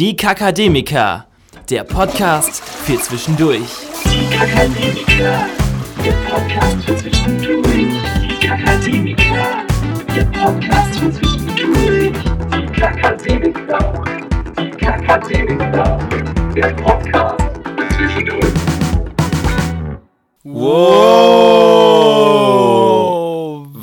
Die Kakademiker, der Podcast für zwischendurch. Die Kakademiker, der Podcast für zwischendurch. Die Kakademiker, der Podcast für zwischendurch. Die Kakademiker, die Kakademiker, der Podcast für zwischendurch. Wow,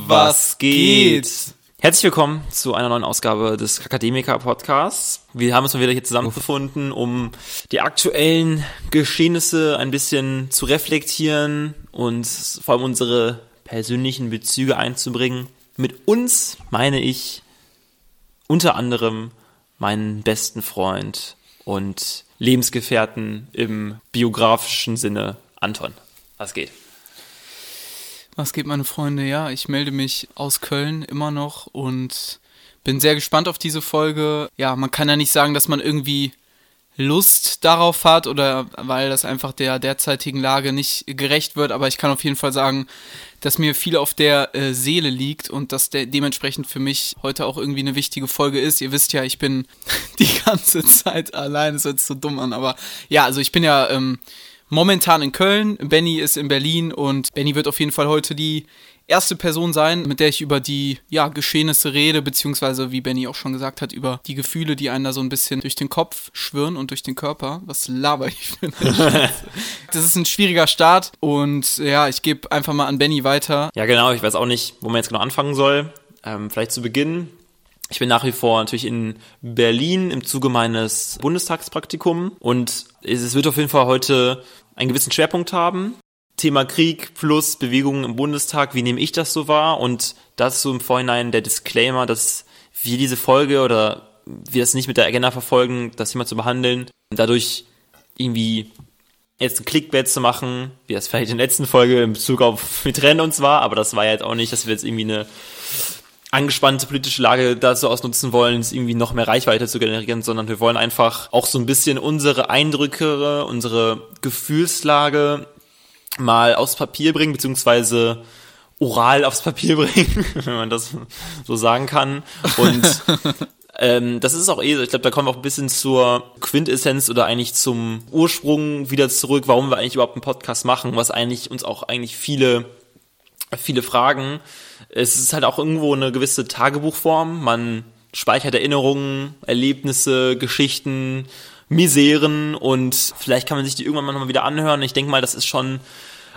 was geht? Herzlich willkommen zu einer neuen Ausgabe des Akademiker Podcasts. Wir haben uns mal wieder hier zusammengefunden, um die aktuellen Geschehnisse ein bisschen zu reflektieren und vor allem unsere persönlichen Bezüge einzubringen. Mit uns meine ich unter anderem meinen besten Freund und Lebensgefährten im biografischen Sinne, Anton. Was geht? Was geht, meine Freunde? Ja, ich melde mich aus Köln immer noch und bin sehr gespannt auf diese Folge. Ja, man kann ja nicht sagen, dass man irgendwie Lust darauf hat oder weil das einfach der derzeitigen Lage nicht gerecht wird, aber ich kann auf jeden Fall sagen, dass mir viel auf der äh, Seele liegt und dass der dementsprechend für mich heute auch irgendwie eine wichtige Folge ist. Ihr wisst ja, ich bin die ganze Zeit allein, das hört sich so dumm an, aber ja, also ich bin ja ähm, momentan in Köln, Benny ist in Berlin und Benny wird auf jeden Fall heute die erste Person sein, mit der ich über die ja, Geschehnisse rede, beziehungsweise, wie Benny auch schon gesagt hat, über die Gefühle, die einen da so ein bisschen durch den Kopf schwirren und durch den Körper. Was laber ich für Das ist ein schwieriger Start und ja, ich gebe einfach mal an Benny weiter. Ja, genau, ich weiß auch nicht, wo man jetzt genau anfangen soll. Ähm, vielleicht zu Beginn. Ich bin nach wie vor natürlich in Berlin im Zuge meines Bundestagspraktikums und es wird auf jeden Fall heute einen gewissen Schwerpunkt haben. Thema Krieg plus Bewegungen im Bundestag, wie nehme ich das so wahr? Und dazu im Vorhinein der Disclaimer, dass wir diese Folge oder wir das nicht mit der Agenda verfolgen, das Thema zu behandeln, dadurch irgendwie jetzt ein Clickbait zu machen, wie das vielleicht in der letzten Folge in Bezug auf wir trennen uns war, aber das war ja jetzt auch nicht, dass wir jetzt irgendwie eine angespannte politische Lage dazu ausnutzen wollen, es irgendwie noch mehr Reichweite zu generieren, sondern wir wollen einfach auch so ein bisschen unsere Eindrücke, unsere Gefühlslage mal aufs Papier bringen, beziehungsweise oral aufs Papier bringen, wenn man das so sagen kann. Und ähm, das ist auch eh, ich glaube, da kommen wir auch ein bisschen zur Quintessenz oder eigentlich zum Ursprung wieder zurück, warum wir eigentlich überhaupt einen Podcast machen, was eigentlich uns auch eigentlich viele viele Fragen. Es ist halt auch irgendwo eine gewisse Tagebuchform. Man speichert Erinnerungen, Erlebnisse, Geschichten, Miseren und vielleicht kann man sich die irgendwann mal wieder anhören. Ich denke mal, das ist schon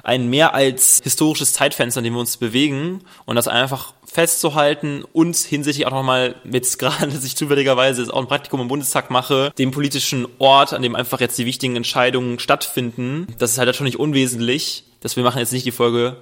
ein mehr als historisches Zeitfenster, in dem wir uns bewegen und das einfach festzuhalten und hinsichtlich auch nochmal jetzt gerade, dass ich zufälligerweise auch ein Praktikum im Bundestag mache, dem politischen Ort, an dem einfach jetzt die wichtigen Entscheidungen stattfinden, das ist halt schon nicht unwesentlich, dass wir machen jetzt nicht die Folge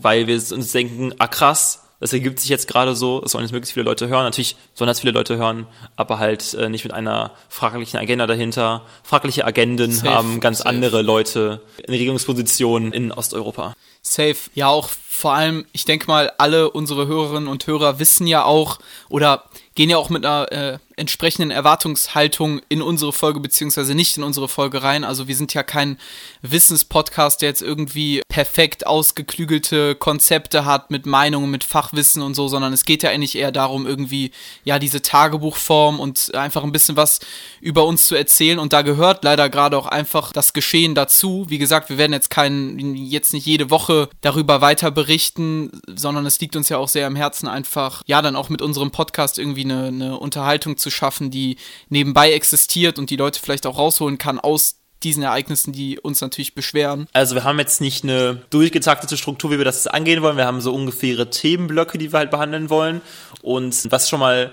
weil wir uns denken, ah krass, das ergibt sich jetzt gerade so, es sollen jetzt möglichst viele Leute hören. Natürlich sollen das viele Leute hören, aber halt äh, nicht mit einer fraglichen Agenda dahinter. Fragliche Agenden safe, haben ganz safe. andere Leute in Regierungspositionen in Osteuropa. Safe. Ja, auch vor allem, ich denke mal, alle unsere Hörerinnen und Hörer wissen ja auch oder gehen ja auch mit einer äh, entsprechenden Erwartungshaltung in unsere Folge beziehungsweise nicht in unsere Folge rein. Also wir sind ja kein Wissenspodcast, der jetzt irgendwie perfekt ausgeklügelte Konzepte hat mit Meinungen, mit Fachwissen und so, sondern es geht ja eigentlich eher darum, irgendwie ja diese Tagebuchform und einfach ein bisschen was über uns zu erzählen. Und da gehört leider gerade auch einfach das Geschehen dazu. Wie gesagt, wir werden jetzt keinen, jetzt nicht jede Woche darüber weiter berichten, sondern es liegt uns ja auch sehr am Herzen, einfach ja dann auch mit unserem Podcast irgendwie eine, eine Unterhaltung zu schaffen, die nebenbei existiert und die Leute vielleicht auch rausholen kann aus diesen Ereignissen, die uns natürlich beschweren. Also wir haben jetzt nicht eine durchgetaktete Struktur, wie wir das angehen wollen. Wir haben so ungefähre Themenblöcke, die wir halt behandeln wollen. Und was schon mal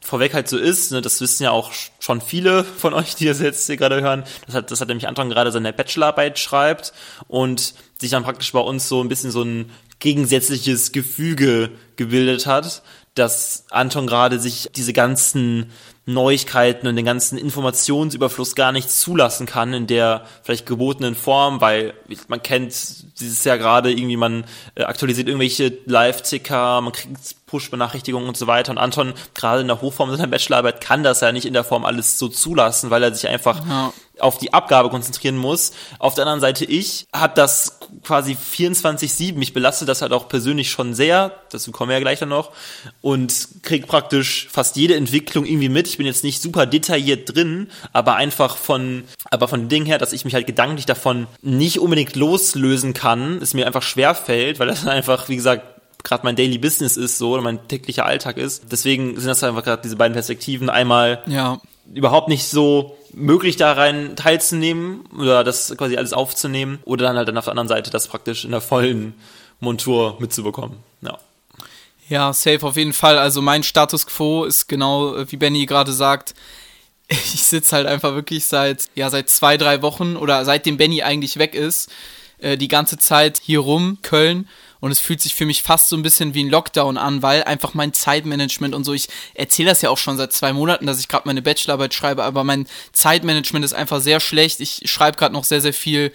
vorweg halt so ist, ne, das wissen ja auch schon viele von euch, die das jetzt hier gerade hören, das hat, das hat nämlich Anton gerade seine Bachelorarbeit schreibt und sich dann praktisch bei uns so ein bisschen so ein gegensätzliches Gefüge gebildet hat, dass Anton gerade sich diese ganzen Neuigkeiten und den ganzen Informationsüberfluss gar nicht zulassen kann in der vielleicht gebotenen Form, weil man kennt dieses Jahr gerade irgendwie, man äh, aktualisiert irgendwelche Live-Ticker, man kriegt Push-Benachrichtigungen und so weiter und Anton gerade in der Hochform seiner Bachelorarbeit kann das ja nicht in der Form alles so zulassen, weil er sich einfach ja. Auf die Abgabe konzentrieren muss. Auf der anderen Seite ich habe das quasi 24-7. Mich belastet das halt auch persönlich schon sehr. Dazu kommen wir ja gleich dann noch. Und krieg praktisch fast jede Entwicklung irgendwie mit. Ich bin jetzt nicht super detailliert drin, aber einfach von, aber von dem Ding her, dass ich mich halt gedanklich davon nicht unbedingt loslösen kann, es mir einfach schwer fällt, weil das einfach, wie gesagt, gerade mein Daily Business ist so oder mein täglicher Alltag ist. Deswegen sind das einfach gerade diese beiden Perspektiven. Einmal Ja. Überhaupt nicht so möglich da rein teilzunehmen oder das quasi alles aufzunehmen oder dann halt dann auf der anderen Seite das praktisch in der vollen Montur mitzubekommen. Ja. Ja, safe auf jeden Fall. Also mein Status quo ist genau, äh, wie Benny gerade sagt, ich sitze halt einfach wirklich seit, ja, seit zwei, drei Wochen oder seitdem Benny eigentlich weg ist, äh, die ganze Zeit hier rum, Köln. Und es fühlt sich für mich fast so ein bisschen wie ein Lockdown an, weil einfach mein Zeitmanagement und so, ich erzähle das ja auch schon seit zwei Monaten, dass ich gerade meine Bachelorarbeit schreibe, aber mein Zeitmanagement ist einfach sehr schlecht. Ich schreibe gerade noch sehr, sehr viel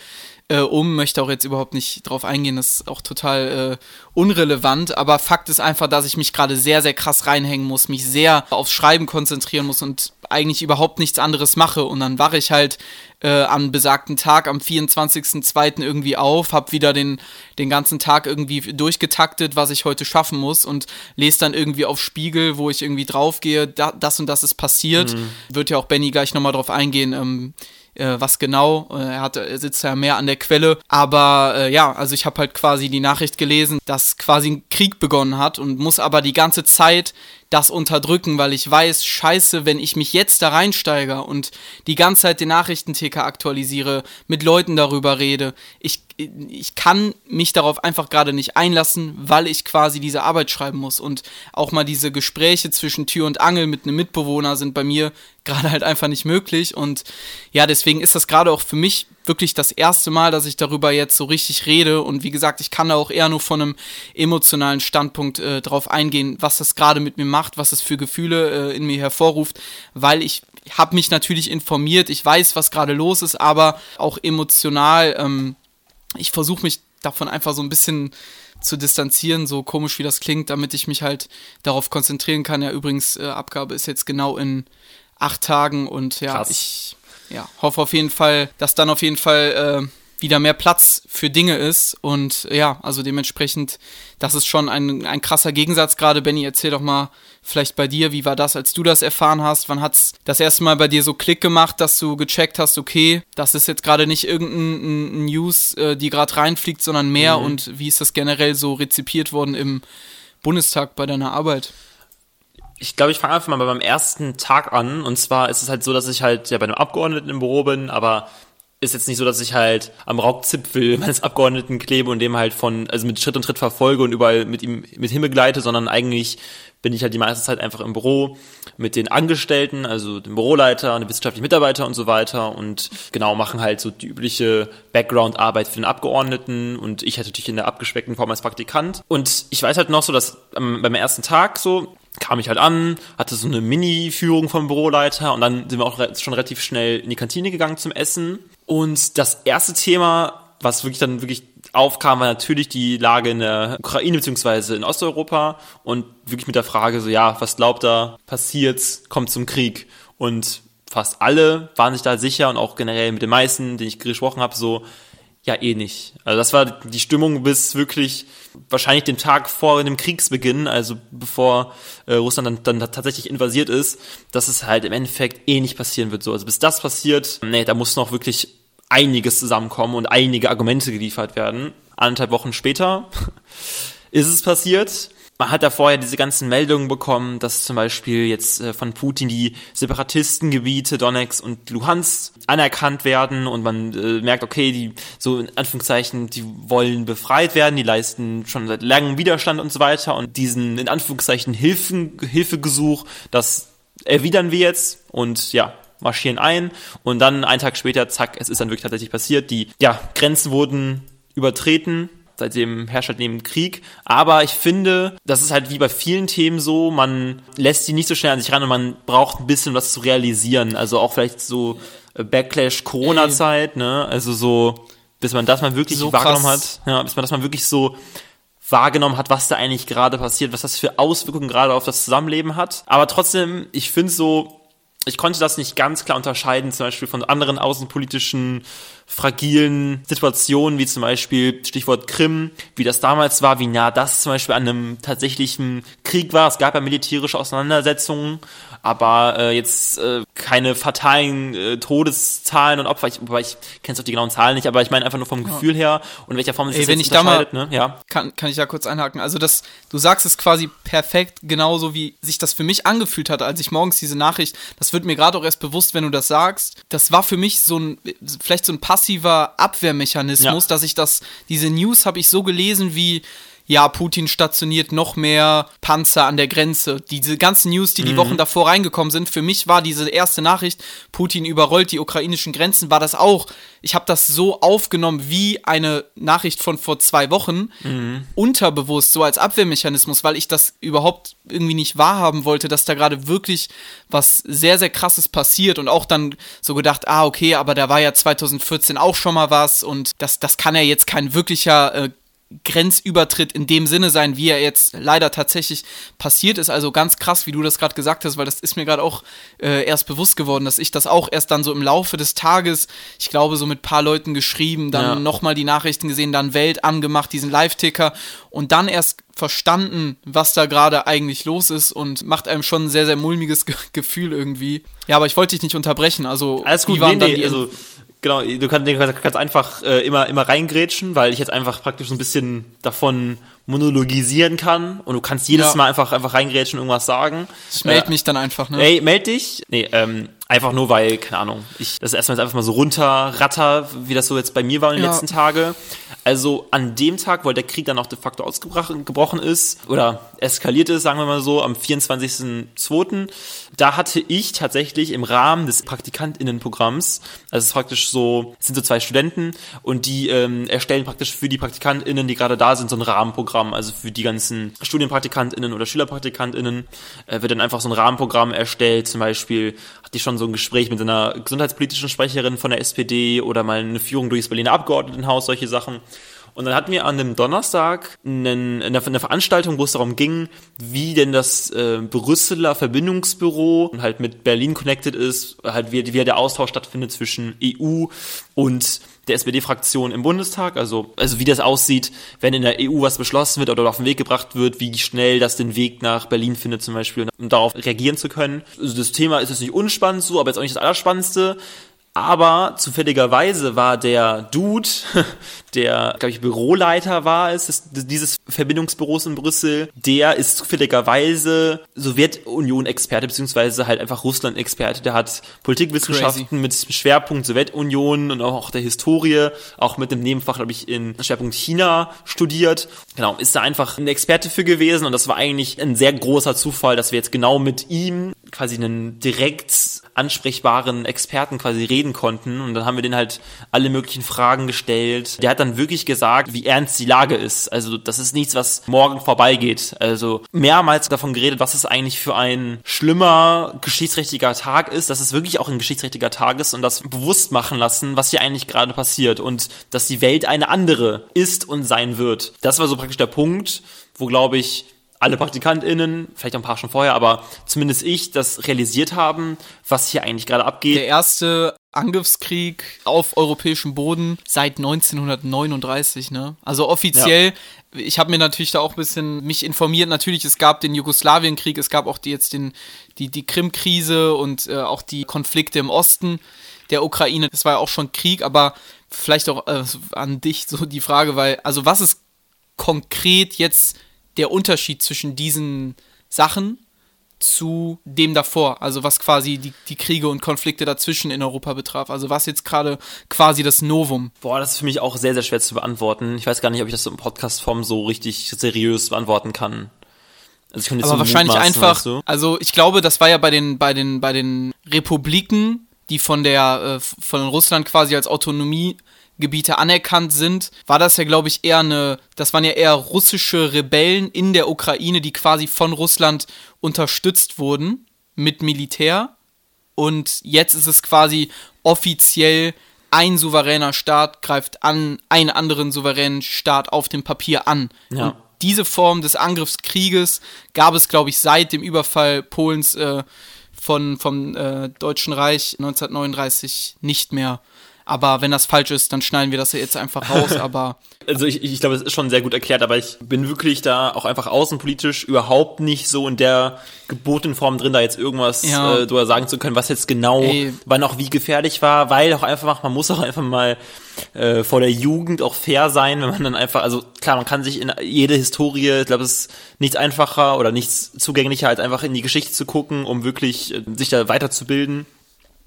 äh, um, möchte auch jetzt überhaupt nicht drauf eingehen, das ist auch total äh, unrelevant, aber Fakt ist einfach, dass ich mich gerade sehr, sehr krass reinhängen muss, mich sehr aufs Schreiben konzentrieren muss und eigentlich überhaupt nichts anderes mache und dann wache ich halt äh, am besagten Tag, am 24.02. irgendwie auf, hab wieder den, den ganzen Tag irgendwie durchgetaktet, was ich heute schaffen muss und lese dann irgendwie auf Spiegel, wo ich irgendwie draufgehe, da, das und das ist passiert. Wird ja auch Benny gleich nochmal drauf eingehen, ähm, äh, was genau. Äh, Er, hat, er sitzt ja mehr an der Quelle. Aber äh, ja, also ich habe halt quasi die Nachricht gelesen, dass quasi ein Krieg begonnen hat und muss aber die ganze Zeit das unterdrücken, weil ich weiß, scheiße, wenn ich mich jetzt da reinsteige und die ganze Zeit den Nachrichtenticker aktualisiere, mit Leuten darüber rede, ich, ich kann mich darauf einfach gerade nicht einlassen, weil ich quasi diese Arbeit schreiben muss. Und auch mal diese Gespräche zwischen Tür und Angel mit einem Mitbewohner sind bei mir gerade halt einfach nicht möglich. Und ja, deswegen ist das gerade auch für mich wirklich das erste Mal, dass ich darüber jetzt so richtig rede und wie gesagt, ich kann da auch eher nur von einem emotionalen Standpunkt äh, drauf eingehen, was das gerade mit mir macht, was es für Gefühle äh, in mir hervorruft, weil ich habe mich natürlich informiert, ich weiß, was gerade los ist, aber auch emotional, ähm, ich versuche mich davon einfach so ein bisschen zu distanzieren, so komisch wie das klingt, damit ich mich halt darauf konzentrieren kann. Ja, übrigens, äh, Abgabe ist jetzt genau in acht Tagen und ja, Krass. ich ja, hoffe auf jeden Fall, dass dann auf jeden Fall äh, wieder mehr Platz für Dinge ist und äh, ja, also dementsprechend, das ist schon ein, ein krasser Gegensatz gerade. Benny, erzähl doch mal vielleicht bei dir, wie war das, als du das erfahren hast? Wann hat's das erste Mal bei dir so Klick gemacht, dass du gecheckt hast, okay, das ist jetzt gerade nicht irgendein ein News, äh, die gerade reinfliegt, sondern mehr und wie ist das generell so rezipiert worden im Bundestag bei deiner Arbeit? Ich glaube, ich fange einfach mal beim ersten Tag an. Und zwar ist es halt so, dass ich halt ja bei einem Abgeordneten im Büro bin, aber ist jetzt nicht so, dass ich halt am Raubzipfel meines Abgeordneten klebe und dem halt von, also mit Schritt und Tritt verfolge und überall mit ihm mit ihm begleite, sondern eigentlich bin ich halt die meiste Zeit einfach im Büro mit den Angestellten, also dem Büroleiter, dem wissenschaftlichen Mitarbeiter und so weiter und genau machen halt so die übliche Background-Arbeit für den Abgeordneten und ich halt natürlich in der abgespeckten Form als Praktikant. Und ich weiß halt noch so, dass ähm, beim ersten Tag so kam ich halt an, hatte so eine Mini-Führung vom Büroleiter und dann sind wir auch schon relativ schnell in die Kantine gegangen zum Essen. Und das erste Thema, was wirklich dann wirklich aufkam, war natürlich die Lage in der Ukraine beziehungsweise in Osteuropa und wirklich mit der Frage so, ja, was glaubt er, passiert, kommt zum Krieg. Und fast alle waren sich da sicher und auch generell mit den meisten, denen ich gesprochen habe, so, ja, eh nicht. Also das war die Stimmung bis wirklich wahrscheinlich den Tag vor dem Kriegsbeginn, also bevor äh, Russland dann, dann tatsächlich invasiert ist, dass es halt im Endeffekt eh nicht passieren wird. So, also bis das passiert, nee, da muss noch wirklich einiges zusammenkommen und einige Argumente geliefert werden. Anderthalb Wochen später ist es passiert. Man hat da vorher diese ganzen Meldungen bekommen, dass zum Beispiel jetzt äh, von Putin die Separatistengebiete Donetsk und Luhansk anerkannt werden und man äh, merkt, okay, die so in Anführungszeichen, die wollen befreit werden, die leisten schon seit langem Widerstand und so weiter und diesen in Anführungszeichen Hilfen, Hilfegesuch, das erwidern wir jetzt und ja, marschieren ein und dann einen Tag später, zack, es ist dann wirklich tatsächlich passiert. Die ja, Grenzen wurden übertreten. Seitdem herrscht halt neben Krieg. Aber ich finde, das ist halt wie bei vielen Themen so, man lässt die nicht so schnell an sich ran und man braucht ein bisschen was zu realisieren. Also auch vielleicht so äh, Backlash Corona-Zeit, ne? Also so, bis man das mal wirklich So wahrgenommen krass. hat. Ja, bis man das mal wirklich so wahrgenommen hat, was da eigentlich gerade passiert, was das für Auswirkungen gerade auf das Zusammenleben hat. Aber trotzdem, ich finde so, ich konnte das nicht ganz klar unterscheiden, zum Beispiel von anderen außenpolitischen fragilen Situationen, wie zum Beispiel Stichwort Krim, wie das damals war, wie nah das zum Beispiel an einem tatsächlichen Krieg war. Es gab ja militärische Auseinandersetzungen, aber äh, jetzt äh, keine fatalen äh, Todeszahlen und Opfer. Ich, wobei ich kenne auch die genauen Zahlen nicht, aber ich meine einfach nur vom Gefühl her und in welcher Form sich Ey, das wenn jetzt ich da mal- unterscheidet. ne? Ja. kann, kann ich da kurz einhaken. Also das, du sagst es quasi perfekt, genauso wie sich das für mich angefühlt hat, als ich morgens diese Nachricht, das wird mir gerade auch erst bewusst, wenn du das sagst. Das war für mich so ein, vielleicht so ein passiver Abwehrmechanismus, Ja. dass ich das, diese News habe ich so gelesen wie, ja, Putin stationiert noch mehr Panzer an der Grenze. Diese ganzen News, die die Wochen davor reingekommen sind, für mich war diese erste Nachricht, Putin überrollt die ukrainischen Grenzen, war das auch. Ich habe das so aufgenommen wie eine Nachricht von vor zwei Wochen, unterbewusst, so als Abwehrmechanismus, weil ich das überhaupt irgendwie nicht wahrhaben wollte, dass da gerade wirklich was sehr, sehr krasses passiert und auch dann so gedacht, ah, okay, aber da war ja 2014 auch schon mal was und das, das kann ja jetzt kein wirklicher äh, Grenzübertritt in dem Sinne sein, wie er jetzt leider tatsächlich passiert ist. Also ganz krass, wie du das gerade gesagt hast, weil das ist mir gerade auch äh, erst bewusst geworden, dass ich das auch erst dann so im Laufe des Tages, ich glaube, so mit paar Leuten geschrieben, dann Ja. nochmal die Nachrichten gesehen, dann Welt angemacht, diesen Live-Ticker und dann erst verstanden, was da gerade eigentlich los ist und macht einem schon ein sehr, sehr mulmiges Ge Gefühl irgendwie. Ja, aber ich wollte dich nicht unterbrechen. Also, Alles gut, wie waren nee, dann nee, die also genau, du kannst, du kannst einfach äh, immer, immer reingrätschen, weil ich jetzt einfach praktisch so ein bisschen davon monologisieren kann und du kannst jedes Ja. Mal einfach, einfach reingrätschen und irgendwas sagen. ich melde Äh, mich dann einfach, ne? Ey, meld dich. Nee, ähm, einfach nur, weil, keine Ahnung, ich das erstmal jetzt einfach mal so runterratter, wie das so jetzt bei mir war in den Ja. letzten Tage. Also an dem Tag, weil der Krieg dann auch de facto ausgebrochen gebrochen ist oder eskaliert ist, sagen wir mal so, am 24.02., da hatte ich tatsächlich im Rahmen des PraktikantInnenprogramms, also es ist praktisch so, es sind so zwei Studenten und die ähm, erstellen praktisch für die PraktikantInnen, die gerade da sind, so ein Rahmenprogramm, also für die ganzen StudienpraktikantInnen oder SchülerpraktikantInnen äh, wird dann einfach so ein Rahmenprogramm erstellt, zum Beispiel hatte ich schon so ein Gespräch mit einer gesundheitspolitischen Sprecherin von der SPD oder mal eine Führung durchs Berliner Abgeordnetenhaus, solche Sachen. Und dann hatten wir an dem Donnerstag eine, eine Veranstaltung, wo es darum ging, wie denn das äh, Brüsseler Verbindungsbüro halt mit Berlin connected ist, halt wie, wie der Austausch stattfindet zwischen EU und der SPD-Fraktion im Bundestag, also, also wie das aussieht, wenn in der EU was beschlossen wird oder auf den Weg gebracht wird, wie schnell das den Weg nach Berlin findet zum Beispiel, um darauf reagieren zu können. Also das Thema ist jetzt nicht unspannend so, aber jetzt auch nicht das Allerspannendste. Aber zufälligerweise war der Dude, der, glaube ich, Büroleiter war es, dieses Verbindungsbüros in Brüssel, der ist zufälligerweise Sowjetunion-Experte, beziehungsweise halt einfach Russland-Experte. Der hat Politikwissenschaften mit Schwerpunkt Sowjetunion und auch der Historie, auch mit dem Nebenfach, glaube ich, in Schwerpunkt China studiert. Genau, ist da einfach ein Experte für gewesen und das war eigentlich ein sehr großer Zufall, dass wir jetzt genau mit ihm quasi einen direkt ansprechbaren Experten quasi reden konnten und dann haben wir den halt alle möglichen Fragen gestellt. Der hat dann wirklich gesagt, wie ernst die Lage ist. Also das ist nichts, was morgen vorbeigeht. Also mehrmals davon geredet, was es eigentlich für ein schlimmer geschichtsträchtiger Tag ist, dass es wirklich auch ein geschichtsträchtiger Tag ist und das bewusst machen lassen, was hier eigentlich gerade passiert und dass die Welt eine andere ist und sein wird. Das war so praktisch der Punkt, wo glaube ich alle PraktikantInnen, vielleicht auch ein paar schon vorher, aber zumindest ich, das realisiert haben, was hier eigentlich gerade abgeht. Der erste Angriffskrieg auf europäischem Boden seit 1939, ne? Also offiziell, ich habe mir natürlich da auch ein bisschen mich informiert. Natürlich, es gab den Jugoslawienkrieg, es gab auch die, jetzt den, die, die Krim-Krise und äh, auch die Konflikte im Osten der Ukraine. Das war ja auch schon Krieg, aber vielleicht auch äh, an dich so die Frage, weil, also was ist konkret jetzt der Unterschied zwischen diesen Sachen zu dem davor, also was quasi die, die Kriege und Konflikte dazwischen in Europa betraf. Also was jetzt gerade quasi das Novum. Boah, das ist für mich auch sehr, sehr schwer zu beantworten. Ich weiß gar nicht, ob ich das so in Podcast-Form so richtig seriös beantworten kann. Also ich könnte jetzt Aber so wahrscheinlich einfach, weißt du? also ich glaube, das war ja bei den, bei den, bei den Republiken, die von der, äh, von Russland quasi als Autonomiegebiete anerkannt sind, war das ja, glaube ich, eher eine, das waren ja eher russische Rebellen in der Ukraine, die quasi von Russland unterstützt wurden mit Militär. Und jetzt ist es quasi offiziell ein souveräner Staat greift an einen anderen souveränen Staat auf dem Papier an. Ja. Und diese Form des Angriffskrieges gab es, glaube ich, seit dem Überfall Polens äh, von, vom äh, Deutschen Reich 1939 nicht mehr. Aber wenn das falsch ist, dann schneiden wir das ja jetzt einfach raus. Aber Also ich, ich glaube, es ist schon sehr gut erklärt, aber ich bin wirklich da auch einfach außenpolitisch überhaupt nicht so in der gebotenen Form drin, da jetzt irgendwas Ja. äh, drüber sagen zu können, was jetzt genau, Ey. wann auch wie gefährlich war, weil auch einfach, man muss auch einfach mal äh, vor der Jugend auch fair sein, wenn man dann einfach, also klar, man kann sich in jede Historie, ich glaube, es ist nichts einfacher oder nichts zugänglicher, als einfach in die Geschichte zu gucken, um wirklich äh, sich da weiterzubilden.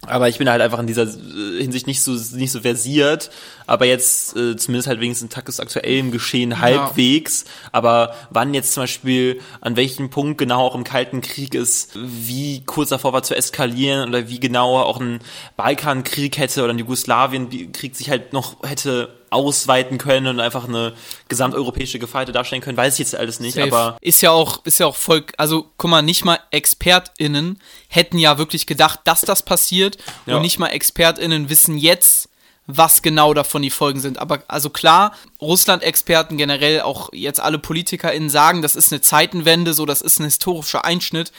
Aber ich bin halt einfach in dieser äh, Hinsicht nicht so nicht so versiert, aber jetzt äh, zumindest halt wenigstens tagesaktuellem Geschehen halbwegs. Aber wann jetzt zum Beispiel an welchem Punkt genau auch im Kalten Krieg ist, wie kurz davor war zu eskalieren oder wie genau auch ein Balkankrieg hätte oder ein Jugoslawienkrieg sich halt noch hätte ausweiten können und einfach eine gesamteuropäische Gefahr hätte darstellen können, weiß ich jetzt alles nicht. Safe. Aber ist ja auch, ist ja auch voll, also guck mal, nicht mal ExpertInnen hätten ja wirklich gedacht, dass das passiert Ja. und nicht mal ExpertInnen wissen jetzt, was genau davon die Folgen sind. Aber also klar, Russland-Experten generell, auch jetzt alle PolitikerInnen sagen, das ist eine Zeitenwende, so das ist ein historischer Einschnitt.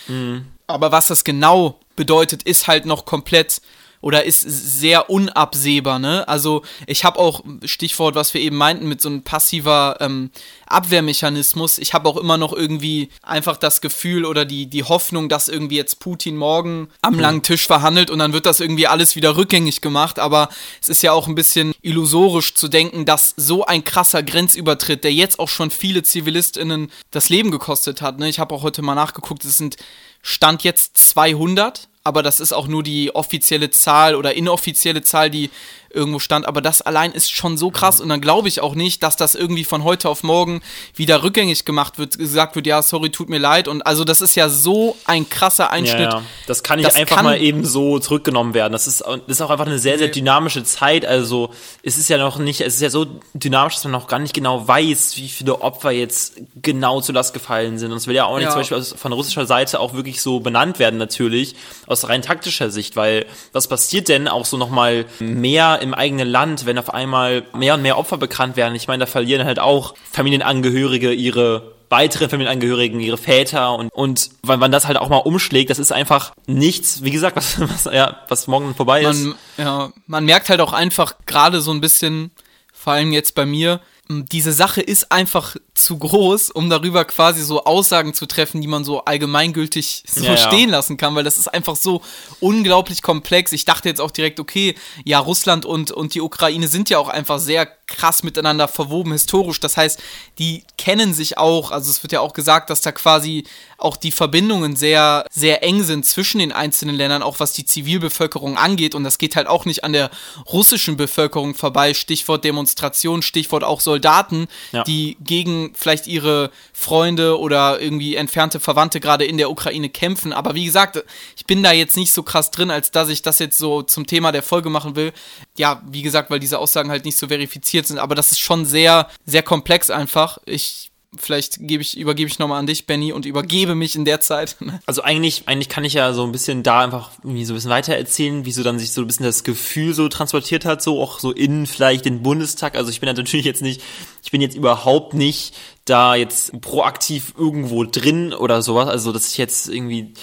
Aber was das genau bedeutet, ist halt noch komplett oder ist sehr unabsehbar, ne? Also ich habe auch, Stichwort, was wir eben meinten, mit so einem passiver ähm, Abwehrmechanismus, ich habe auch immer noch irgendwie einfach das Gefühl oder die, die Hoffnung, dass irgendwie jetzt Putin morgen am langen Tisch verhandelt und dann wird das irgendwie alles wieder rückgängig gemacht, aber es ist ja auch ein bisschen illusorisch zu denken, dass so ein krasser Grenzübertritt, der jetzt auch schon viele ZivilistInnen das Leben gekostet hat, ne? Ich habe auch heute mal nachgeguckt, es sind Stand jetzt 200 aber das ist auch nur die offizielle Zahl oder inoffizielle Zahl, die irgendwo stand. Aber das allein ist schon so krass und dann glaube ich auch nicht, dass das irgendwie von heute auf morgen wieder rückgängig gemacht wird, gesagt wird, ja, sorry, tut mir leid. Und also das ist ja so ein krasser Einschnitt. Ja, ja. Das kann nicht Das einfach kann- mal eben so zurückgenommen werden. Das ist, das ist auch einfach eine sehr, sehr dynamische Zeit. Also es ist ja noch nicht, es ist ja so dynamisch, dass man noch gar nicht genau weiß, wie viele Opfer jetzt genau zu Last gefallen sind. Und es will ja auch nicht Ja. zum Beispiel von russischer Seite auch wirklich so benannt werden, natürlich, aus rein taktischer Sicht, weil was passiert denn auch so nochmal mehr im eigenen Land, wenn auf einmal mehr und mehr Opfer bekannt werden? Ich meine, da verlieren halt auch Familienangehörige ihre weiteren Familienangehörigen, ihre Väter und, und wenn man das halt auch mal umschlägt, das ist einfach nichts, wie gesagt, was, was, ja, was morgen vorbei ist. Man, ja, man merkt halt auch einfach gerade so ein bisschen, vor allem jetzt bei mir, diese Sache ist einfach zu groß, um darüber quasi so Aussagen zu treffen, die man so allgemeingültig so Ja, ja. stehen lassen kann, weil das ist einfach so unglaublich komplex. Ich dachte jetzt auch direkt, okay, ja, Russland und, und die Ukraine sind ja auch einfach sehr krass miteinander verwoben historisch. Das heißt, die kennen sich auch, also es wird ja auch gesagt, dass da quasi auch die Verbindungen sehr, sehr eng sind zwischen den einzelnen Ländern, auch was die Zivilbevölkerung angeht. Und das geht halt auch nicht an der russischen Bevölkerung vorbei. Stichwort Demonstration, Stichwort auch Soldaten, Ja. die gegen vielleicht ihre Freunde oder irgendwie entfernte Verwandte gerade in der Ukraine kämpfen. Aber wie gesagt, ich bin da jetzt nicht so krass drin, als dass ich das jetzt so zum Thema der Folge machen will. Ja, wie gesagt, weil diese Aussagen halt nicht so verifiziert sind. Aber das ist schon sehr, sehr komplex einfach. Ich Vielleicht gebe ich, übergebe ich nochmal an dich, Benny, und übergebe mich in der Zeit. Also eigentlich, eigentlich kann ich ja so ein bisschen da einfach irgendwie so ein bisschen weiter erzählen, wie so dann sich so ein bisschen das Gefühl so transportiert hat, so auch so in vielleicht den Bundestag. Also ich bin halt natürlich jetzt nicht, ich bin jetzt überhaupt nicht da jetzt proaktiv irgendwo drin oder sowas, also dass ich jetzt irgendwie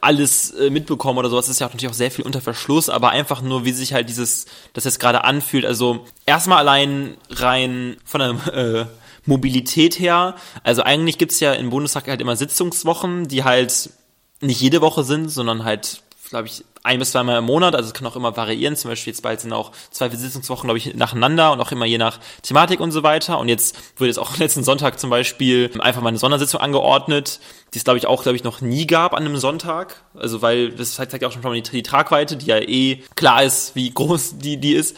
alles äh, mitbekomme oder sowas, ist ja auch natürlich auch sehr viel unter Verschluss, aber einfach nur, wie sich halt dieses, das jetzt gerade anfühlt. Also erstmal allein rein von der äh, Mobilität her, also eigentlich gibt's ja im Bundestag halt immer Sitzungswochen, die halt nicht jede Woche sind, sondern halt, glaube ich, ein bis zweimal im Monat, also es kann auch immer variieren, zum Beispiel jetzt bald sind auch zwei Sitzungswochen, glaube ich, nacheinander und auch immer je nach Thematik und so weiter. Und jetzt wurde jetzt auch letzten Sonntag zum Beispiel einfach mal eine Sondersitzung angeordnet, die es, glaube ich, auch, glaube ich, noch nie gab an einem Sonntag, also weil das zeigt ja auch schon mal die, die Tragweite, die ja eh klar ist, wie groß die, die ist,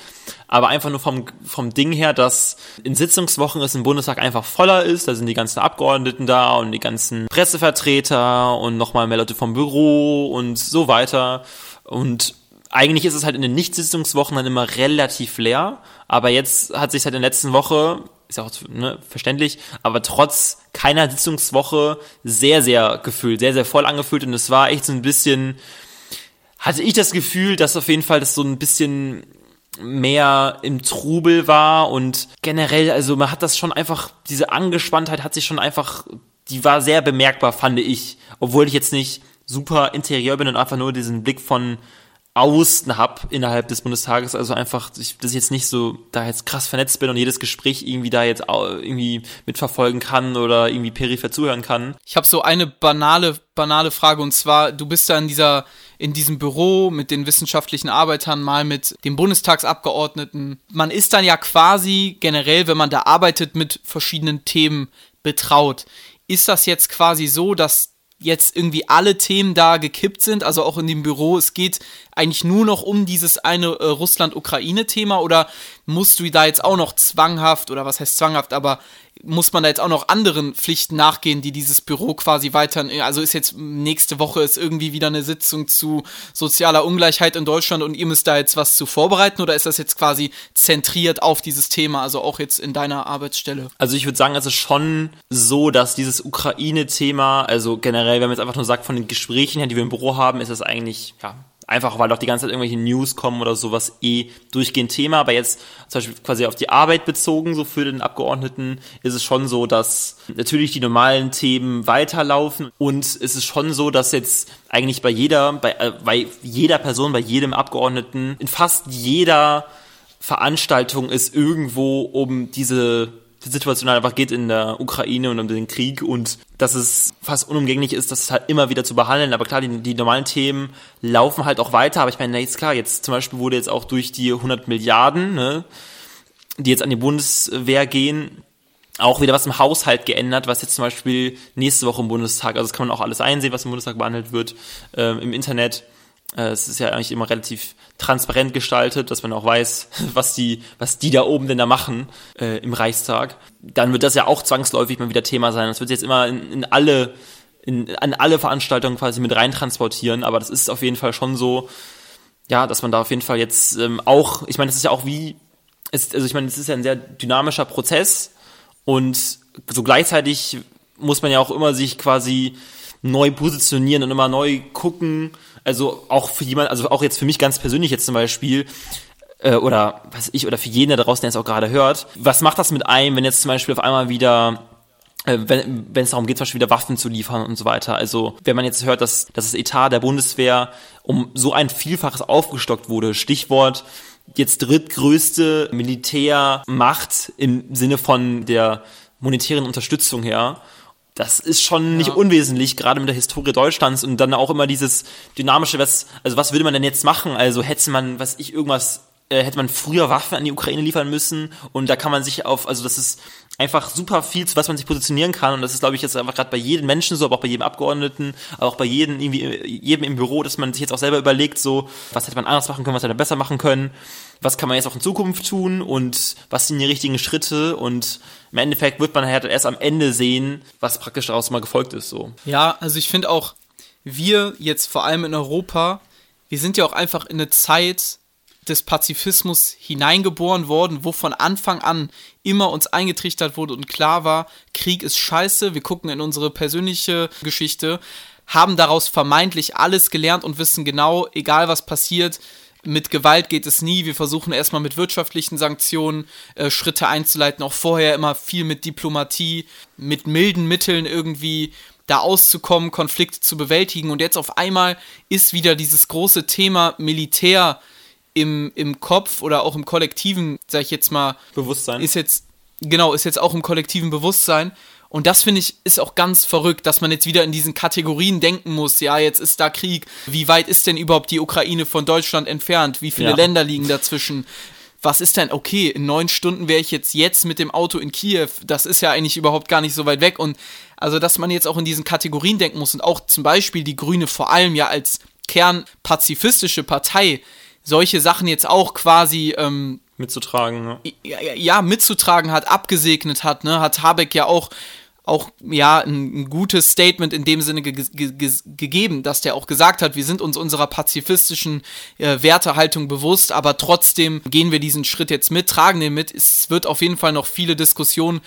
aber einfach nur vom, vom Ding her, dass in Sitzungswochen es im Bundestag einfach voller ist, da sind die ganzen Abgeordneten da und die ganzen Pressevertreter und nochmal mehr Leute vom Büro und so weiter. Und eigentlich ist es halt in den Nicht-Sitzungswochen dann immer relativ leer, aber jetzt hat sich halt in der letzten Woche, ist ja auch ne, verständlich, aber trotz keiner Sitzungswoche sehr, sehr gefühlt, sehr, sehr voll angefühlt. Und es war echt so ein bisschen, hatte ich das Gefühl, dass auf jeden Fall das so ein bisschen mehr im Trubel war und generell, also man hat das schon einfach, diese Angespanntheit hat sich schon einfach, die war sehr bemerkbar, fand ich, obwohl ich jetzt nicht super interieur bin und einfach nur diesen Blick von außen hab innerhalb des Bundestages, also einfach, dass ich jetzt nicht so da jetzt krass vernetzt bin und jedes Gespräch irgendwie da jetzt irgendwie mitverfolgen kann oder irgendwie peripher zuhören kann. Ich habe so eine banale, banale Frage und zwar, du bist da in dieser, in diesem Büro mit den wissenschaftlichen Arbeitern, mal mit dem Bundestagsabgeordneten. Man ist dann ja quasi generell, wenn man da arbeitet, mit verschiedenen Themen betraut. Ist das jetzt quasi so, dass jetzt irgendwie alle Themen da gekippt sind, also auch in dem Büro. Es geht eigentlich nur noch um dieses eine äh, Russland-Ukraine-Thema oder musst du da jetzt auch noch zwanghaft oder was heißt zwanghaft, aber muss man da jetzt auch noch anderen Pflichten nachgehen, die dieses Büro quasi weiter, also ist jetzt nächste Woche ist irgendwie wieder eine Sitzung zu sozialer Ungleichheit in Deutschland und ihr müsst da jetzt was zu vorbereiten oder ist das jetzt quasi zentriert auf dieses Thema, also auch jetzt in deiner Arbeitsstelle? Also ich würde sagen, es ist schon so, dass dieses Ukraine-Thema, also generell, wenn man jetzt einfach nur sagt, von den Gesprächen her, die wir im Büro haben, ist das eigentlich, ja, Einfach weil doch die ganze Zeit irgendwelche News kommen oder sowas eh durchgehend Thema. Aber jetzt zum Beispiel quasi auf die Arbeit bezogen, so für den Abgeordneten, ist es schon so, dass natürlich die normalen Themen weiterlaufen. Und es ist schon so, dass jetzt eigentlich bei jeder, bei, äh, bei jeder Person, bei jedem Abgeordneten, in fast jeder Veranstaltung es irgendwo um diese Situation halt einfach geht in der Ukraine und um den Krieg und dass es fast unumgänglich ist, das halt immer wieder zu behandeln. Aber klar, die, die normalen Themen laufen halt auch weiter. Aber ich meine, jetzt klar, jetzt zum Beispiel wurde jetzt auch durch die 100 Milliarden, ne, die jetzt an die Bundeswehr gehen, auch wieder was im Haushalt geändert, was jetzt zum Beispiel nächste Woche im Bundestag, also das kann man auch alles einsehen, was im Bundestag behandelt wird, äh, im Internet. Äh, es ist ja eigentlich immer relativ transparent gestaltet, dass man auch weiß, was die, was die da oben denn da machen äh, im Reichstag. Dann wird das ja auch zwangsläufig mal wieder Thema sein. Das wird jetzt immer in, in alle, in, an alle Veranstaltungen quasi mit rein transportieren, aber das ist auf jeden Fall schon so, ja, dass man da auf jeden Fall jetzt ähm, auch, ich meine, das ist ja auch wie, ist, also ich meine, es ist ja ein sehr dynamischer Prozess und so gleichzeitig muss man ja auch immer sich quasi neu positionieren und immer neu gucken, also auch für jemand, also auch jetzt für mich ganz persönlich jetzt zum Beispiel, äh, oder was ich, oder für jeden da draußen, der es auch gerade hört, was macht das mit einem, wenn jetzt zum Beispiel auf einmal wieder äh, wenn, wenn es darum geht, zum Beispiel wieder Waffen zu liefern und so weiter. Also wenn man jetzt hört, dass, dass das Etat der Bundeswehr um so ein Vielfaches aufgestockt wurde, Stichwort jetzt drittgrößte Militärmacht im Sinne von der monetären Unterstützung her, das ist schon nicht unwesentlich, gerade mit der Historie Deutschlands und dann auch immer dieses dynamische, was, also was würde man denn jetzt machen? Also hätte man, was ich, irgendwas, äh, hätte man früher Waffen an die Ukraine liefern müssen und da kann man sich auf, also das ist einfach super viel, zu was man sich positionieren kann und das ist, glaube ich, jetzt einfach gerade bei jedem Menschen so, aber auch bei jedem Abgeordneten, auch bei jedem, irgendwie, jedem im Büro, dass man sich jetzt auch selber überlegt, so, was hätte man anders machen können, was hätte man besser machen können, was kann man jetzt auch in Zukunft tun und was sind die richtigen Schritte und im Endeffekt wird man halt erst am Ende sehen, was praktisch daraus mal gefolgt ist. So. Ja, also ich finde auch, wir jetzt vor allem in Europa, wir sind ja auch einfach in eine Zeit des Pazifismus hineingeboren worden, wo von Anfang an immer uns eingetrichtert wurde und klar war, Krieg ist scheiße, wir gucken in unsere persönliche Geschichte, haben daraus vermeintlich alles gelernt und wissen genau, egal was passiert, mit Gewalt geht es nie. Wir versuchen erstmal mit wirtschaftlichen Sanktionen äh, Schritte einzuleiten, auch vorher immer viel mit Diplomatie, mit milden Mitteln irgendwie da auszukommen, Konflikte zu bewältigen. Und jetzt auf einmal ist wieder dieses große Thema Militär im, im Kopf oder auch im kollektiven, sag ich jetzt mal, Bewusstsein. Ist jetzt, genau, ist jetzt auch im kollektiven Bewusstsein. Und das finde ich ist auch ganz verrückt, dass man jetzt wieder in diesen Kategorien denken muss. Ja, jetzt ist da Krieg. Wie weit ist denn überhaupt die Ukraine von Deutschland entfernt? Wie viele ja. Länder liegen dazwischen? Was ist denn, okay, in neun Stunden wäre ich jetzt jetzt mit dem Auto in Kiew. Das ist ja eigentlich überhaupt gar nicht so weit weg. Und also, dass man jetzt auch in diesen Kategorien denken muss und auch zum Beispiel die Grüne vor allem ja als kernpazifistische Partei solche Sachen jetzt auch quasi ähm, mitzutragen, ne? ja, ja, mitzutragen hat, abgesegnet hat, ne, hat Habeck ja auch auch ja ein, ein gutes Statement in dem Sinne ge ge gegeben, dass der auch gesagt hat, wir sind uns unserer pazifistischen äh, Wertehaltung bewusst, aber trotzdem gehen wir diesen Schritt jetzt mit, tragen den mit. Es wird auf jeden Fall noch viele Diskussionen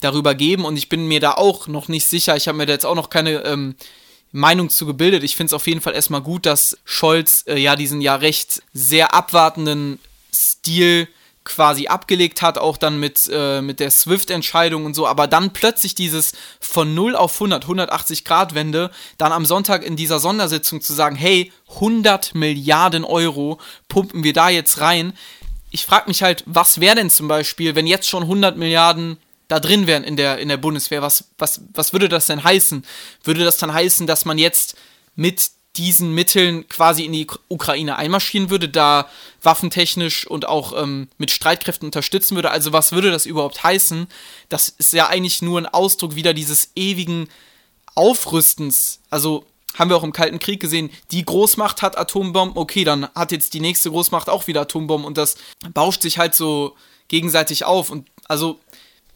darüber geben und ich bin mir da auch noch nicht sicher. Ich habe mir da jetzt auch noch keine ähm, Meinung zu gebildet. Ich finde es auf jeden Fall erstmal gut, dass Scholz äh, ja diesen ja recht sehr abwartenden Stil quasi abgelegt hat, auch dann mit, äh, mit der SWIFT-Entscheidung und so, aber dann plötzlich dieses von 0 auf 100, 180 Grad Wende, dann am Sonntag in dieser Sondersitzung zu sagen, hey, 100 Milliarden Euro pumpen wir da jetzt rein. Ich frage mich halt, was wäre denn zum Beispiel, wenn jetzt schon 100 Milliarden da drin wären in der, in der Bundeswehr, was, was, was würde das denn heißen? Würde das dann heißen, dass man jetzt mit diesen Mitteln quasi in die Ukraine einmarschieren würde, da waffentechnisch und auch ähm, mit Streitkräften unterstützen würde. Also was würde das überhaupt heißen? Das ist ja eigentlich nur ein Ausdruck wieder dieses ewigen Aufrüstens. Also haben wir auch im Kalten Krieg gesehen, die Großmacht hat Atombomben, okay, dann hat jetzt die nächste Großmacht auch wieder Atombomben und das bauscht sich halt so gegenseitig auf. Und also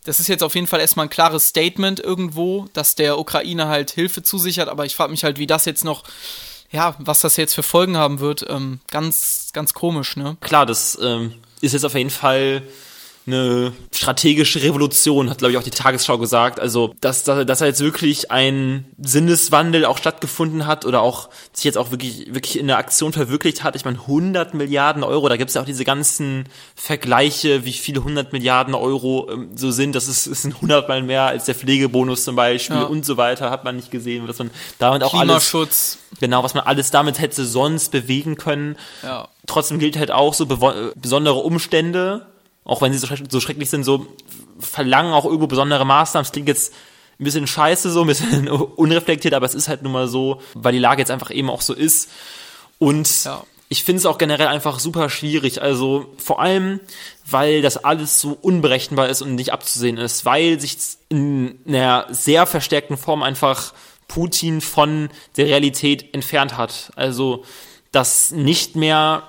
das ist jetzt auf jeden Fall erstmal ein klares Statement irgendwo, dass der Ukraine halt Hilfe zusichert, aber ich frage mich halt, wie das jetzt noch ja, was das jetzt für Folgen haben wird, ähm, ganz, ganz komisch, ne? Klar, das ähm, ist jetzt auf jeden Fall eine strategische Revolution, hat glaube ich auch die Tagesschau gesagt. Also, dass, dass, dass da jetzt wirklich ein Sinneswandel auch stattgefunden hat oder auch sich jetzt auch wirklich, wirklich in der Aktion verwirklicht hat. Ich meine, 100 Milliarden Euro, da gibt es ja auch diese ganzen Vergleiche, wie viele 100 Milliarden Euro ähm, so sind. Das ist, ist ein 100 Mal mehr als der Pflegebonus zum Beispiel ja. und so weiter, hat man nicht gesehen. Dass man damit auch Klimaschutz. alles, genau, was man alles damit hätte sonst bewegen können. Ja. Trotzdem gilt halt auch so besondere Umstände auch wenn sie so, so schrecklich sind, so verlangen auch irgendwo besondere Maßnahmen. Es klingt jetzt ein bisschen scheiße, so ein bisschen unreflektiert, aber es ist halt nun mal so, weil die Lage jetzt einfach eben auch so ist. Und ja. ich finde es auch generell einfach super schwierig. Also vor allem, weil das alles so unberechenbar ist und nicht abzusehen ist, weil sich in einer sehr verstärkten Form einfach Putin von der Realität entfernt hat. Also, dass nicht mehr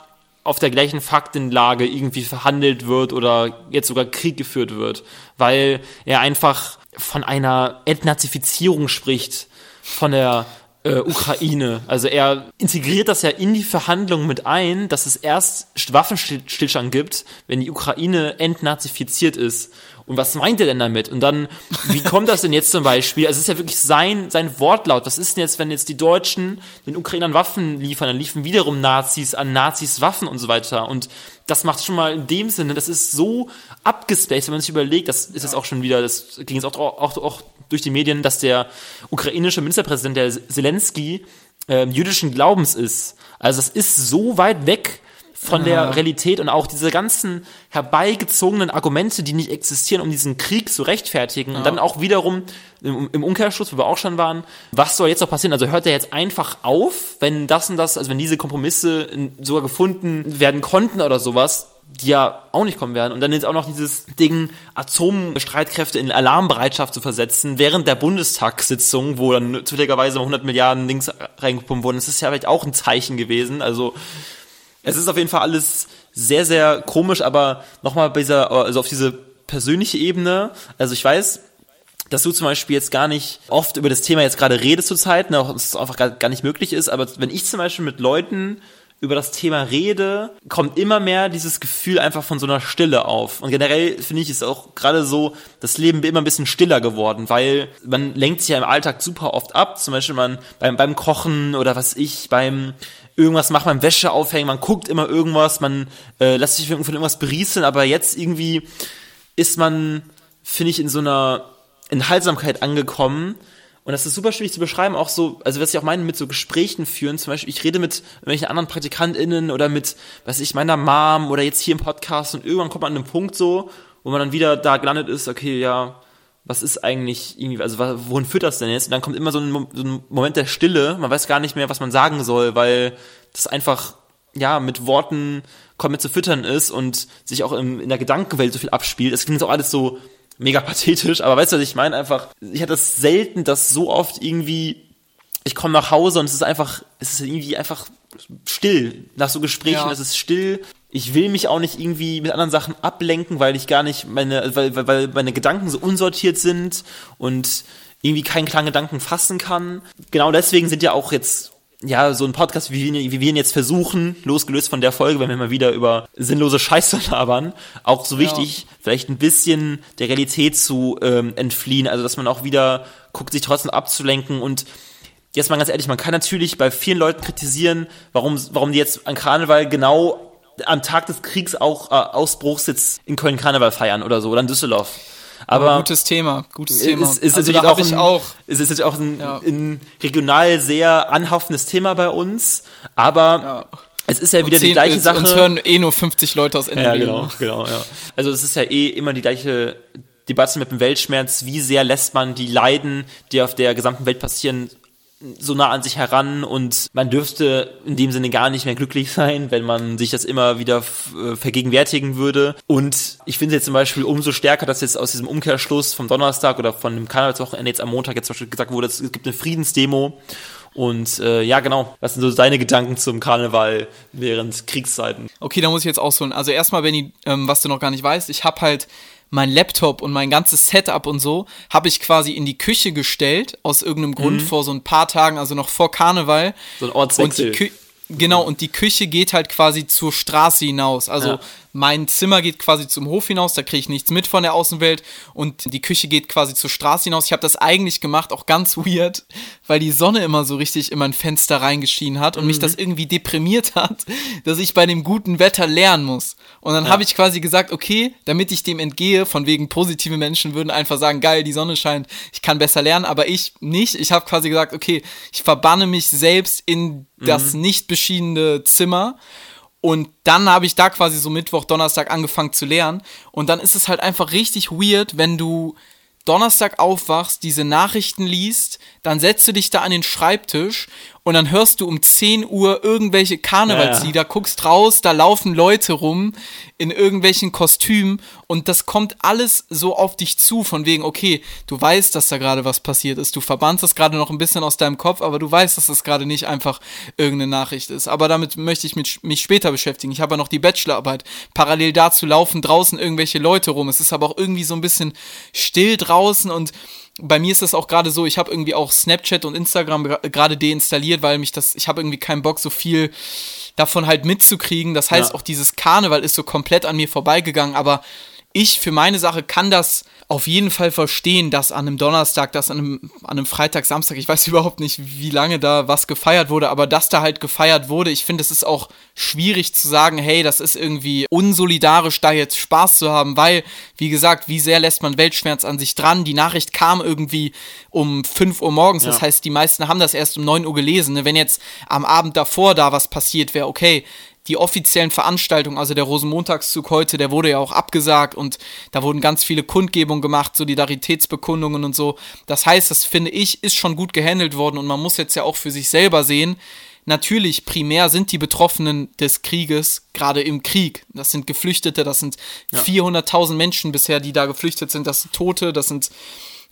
auf der gleichen Faktenlage irgendwie verhandelt wird oder jetzt sogar Krieg geführt wird, weil er einfach von einer Entnazifizierung spricht, von der äh, Ukraine. Also er integriert das ja in die Verhandlungen mit ein, dass es erst Waffenstillstand gibt, wenn die Ukraine entnazifiziert ist. Und was meint er denn damit? Und dann, wie kommt das denn jetzt zum Beispiel? Also es ist ja wirklich sein, sein Wortlaut. Was ist denn jetzt, wenn jetzt die Deutschen den Ukrainern Waffen liefern? Dann liefen wiederum Nazis an Nazis Waffen und so weiter. Und das macht schon mal in dem Sinne, das ist so abgespaced, wenn man sich überlegt, das ist jetzt auch schon wieder, das ging jetzt auch, auch, auch durch die Medien, dass der ukrainische Ministerpräsident, der Zelensky, äh, jüdischen Glaubens ist. Also das ist so weit weg von der Realität und auch diese ganzen herbeigezogenen Argumente, die nicht existieren, um diesen Krieg zu rechtfertigen. Ja. Und dann auch wiederum im, im Umkehrschluss, wo wir auch schon waren, was soll jetzt noch passieren? Also hört er jetzt einfach auf, wenn das und das, also wenn diese Kompromisse sogar gefunden werden konnten oder sowas, die ja auch nicht kommen werden. Und dann jetzt auch noch dieses Ding, Atomstreitkräfte in Alarmbereitschaft zu versetzen, während der Bundestagssitzung, wo dann zufälligerweise 100 Milliarden Dings reingepumpt wurden. Das ist ja vielleicht auch ein Zeichen gewesen. Also es ist auf jeden Fall alles sehr, sehr komisch, aber nochmal bei dieser, also auf diese persönliche Ebene, also ich weiß, dass du zum Beispiel jetzt gar nicht oft über das Thema jetzt gerade redest zur Zeit, ne, dass es einfach gar, nicht möglich ist, aber wenn ich zum Beispiel mit Leuten über das Thema rede, kommt immer mehr dieses Gefühl einfach von so einer Stille auf. Und generell finde ich es auch gerade so, das Leben immer ein bisschen stiller geworden, weil man lenkt sich ja im Alltag super oft ab. Zum Beispiel man beim, beim Kochen oder was ich, beim irgendwas macht, man Wäsche aufhängen, man guckt immer irgendwas, man äh, lässt sich von irgendwas berieseln, aber jetzt irgendwie ist man, finde ich, in so einer Enthaltsamkeit angekommen. Und das ist super schwierig zu beschreiben, auch so, also was ich auch meine, mit so Gesprächen führen, zum Beispiel, ich rede mit irgendwelchen anderen PraktikantInnen oder mit, was ich, meiner Mom oder jetzt hier im Podcast und irgendwann kommt man an einen Punkt so, wo man dann wieder da gelandet ist, okay, ja, was ist eigentlich irgendwie, also wohin führt das denn jetzt? Und dann kommt immer so ein, so ein Moment der Stille, man weiß gar nicht mehr, was man sagen soll, weil das einfach, ja, mit Worten komplett zu füttern ist und sich auch im, in der Gedankenwelt so viel abspielt. Es klingt auch alles so mega pathetisch, aber weißt du, was ich meine? Einfach, ich hatte das selten, dass so oft irgendwie, ich komme nach Hause und es ist einfach, es ist irgendwie einfach still. Nach so Gesprächen, ja. es ist still ich will mich auch nicht irgendwie mit anderen Sachen ablenken, weil ich gar nicht meine, weil, weil, weil meine Gedanken so unsortiert sind und irgendwie keinen klaren Gedanken fassen kann. Genau deswegen sind ja auch jetzt ja, so ein Podcast, wie wir, wie wir ihn jetzt versuchen, losgelöst von der Folge, wenn wir mal wieder über sinnlose Scheiße labern, auch so wichtig, ja. vielleicht ein bisschen der Realität zu ähm, entfliehen. Also, dass man auch wieder guckt, sich trotzdem abzulenken und jetzt mal ganz ehrlich, man kann natürlich bei vielen Leuten kritisieren, warum, warum die jetzt an Karneval genau am Tag des Kriegsausbruchs jetzt in Köln Karneval feiern oder so oder in Düsseldorf. Aber gutes Thema, gutes Thema. ist, ist also natürlich auch, ein, auch. Ist, ist natürlich auch ein, Ja. ein regional sehr anhaftendes Thema bei uns, aber Ja. es ist ja wieder die Zehn- gleiche uns- Sache. Uns hören eh nur 50 Leute aus NRW. Ja, genau, genau, ja. Also es ist ja eh immer die gleiche Debatte mit dem Weltschmerz, wie sehr lässt man die Leiden, die auf der gesamten Welt passieren, so nah an sich heran und man dürfte in dem Sinne gar nicht mehr glücklich sein, wenn man sich das immer wieder äh, vergegenwärtigen würde. Und ich finde jetzt zum Beispiel umso stärker, dass jetzt aus diesem Umkehrschluss vom Donnerstag oder von dem Karnevalswochenende jetzt am Montag jetzt zum Beispiel gesagt wurde, es gibt eine Friedensdemo. Und äh, ja, genau. Was sind so deine Gedanken zum Karneval während Kriegszeiten? Okay, da muss ich jetzt ausholen. Also erstmal, Benny, ähm, was du noch gar nicht weißt, ich habe halt mein Laptop und mein ganzes Setup und so, habe ich quasi in die Küche gestellt, aus irgendeinem Grund vor so ein paar Tagen, also noch vor Karneval. Mhm. So ein Und Ortswechsel. die Kü Genau, und die Küche geht halt quasi zur Straße hinaus. Also Ja. Mein Zimmer geht quasi zum Hof hinaus, da kriege ich nichts mit von der Außenwelt. Und die Küche geht quasi zur Straße hinaus. Ich habe das eigentlich gemacht, auch ganz weird, weil die Sonne immer so richtig in mein Fenster reingeschienen hat und mich das irgendwie deprimiert hat, dass ich bei dem guten Wetter lernen muss. Und dann habe ich quasi gesagt, okay, damit ich dem entgehe, von wegen positive Menschen würden einfach sagen, geil, die Sonne scheint, ich kann besser lernen, aber ich nicht. Ich habe quasi gesagt, okay, ich verbanne mich selbst in das nicht beschienene Zimmer. Und dann habe ich da quasi so Mittwoch, Donnerstag angefangen zu lernen. Und dann ist es halt einfach richtig weird, wenn du Donnerstag aufwachst, diese Nachrichten liest, dann setzt du dich da an den Schreibtisch und dann hörst du um 10 Uhr irgendwelche Karnevalslieder, guckst raus, da laufen Leute rum in irgendwelchen Kostümen und das kommt alles so auf dich zu, von wegen, okay, du weißt, dass da gerade was passiert ist, du verbannst das gerade noch ein bisschen aus deinem Kopf, aber du weißt, dass das gerade nicht einfach irgendeine Nachricht ist. Aber damit möchte ich mich, mich später beschäftigen. Ich habe ja noch die Bachelorarbeit. Parallel dazu laufen draußen irgendwelche Leute rum. Es ist aber auch irgendwie so ein bisschen still draußen und bei mir ist das auch gerade so, ich habe irgendwie auch Snapchat und Instagram gra- gerade deinstalliert, weil mich das, ich habe irgendwie keinen Bock, so viel davon halt mitzukriegen. Das heißt, Ja. auch dieses Karneval ist so komplett an mir vorbeigegangen, aber ich für meine Sache kann das auf jeden Fall verstehen, dass an einem Donnerstag, dass an einem, an einem Freitag, Samstag, ich weiß überhaupt nicht, wie lange da was gefeiert wurde, aber dass da halt gefeiert wurde, ich finde, es ist auch schwierig zu sagen, hey, das ist irgendwie unsolidarisch, da jetzt Spaß zu haben, weil, wie gesagt, wie sehr lässt man Weltschmerz an sich dran? Die Nachricht kam irgendwie um 5 Uhr morgens, das Ja. heißt, die meisten haben das erst um 9 Uhr gelesen. ne? Wenn jetzt am Abend davor da was passiert wäre, okay, die offiziellen Veranstaltungen, also der Rosenmontagszug heute, der wurde ja auch abgesagt und da wurden ganz viele Kundgebungen gemacht, Solidaritätsbekundungen und so. Das heißt, das finde ich, ist schon gut gehandelt worden und man muss jetzt ja auch für sich selber sehen, Natürlich, primär sind die Betroffenen des Krieges gerade im Krieg. Das sind Geflüchtete, das sind 400.000 Menschen bisher, die da geflüchtet sind. Das sind Tote, das sind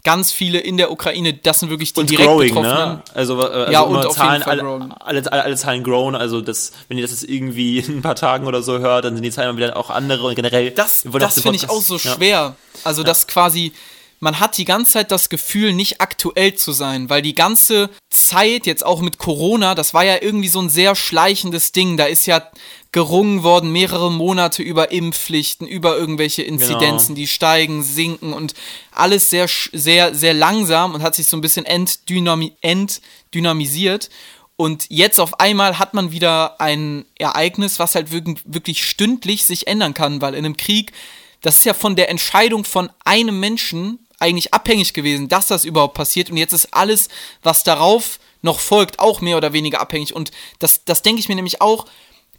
ganz viele in der Ukraine. Das sind wirklich die und direkt growing, Betroffenen. ne? Also, äh, also Ja, und auf Zahlen, jeden Fall alle, alle, alle, alle Zahlen grown, also das, wenn ihr das jetzt irgendwie in ein paar Tagen oder so hört, dann sind die Zahlen wieder auch andere und generell. Das, das finde ich auch so ja. schwer. Also, dass quasi, man hat die ganze Zeit das Gefühl, nicht aktuell zu sein, weil die ganze Zeit, jetzt auch mit Corona, das war ja irgendwie so ein sehr schleichendes Ding. Da ist ja gerungen worden, mehrere Monate über Impfpflichten, über irgendwelche Inzidenzen, die steigen, sinken und alles sehr, sehr, sehr langsam und hat sich so ein bisschen entdynami entdynamisiert. Und jetzt auf einmal hat man wieder ein Ereignis, was halt wirklich, wirklich stündlich sich ändern kann, weil in einem Krieg, das ist ja von der Entscheidung von einem Menschen eigentlich abhängig gewesen, dass das überhaupt passiert. Und jetzt ist alles, was darauf noch folgt, auch mehr oder weniger abhängig. Und das, das denke ich mir nämlich auch,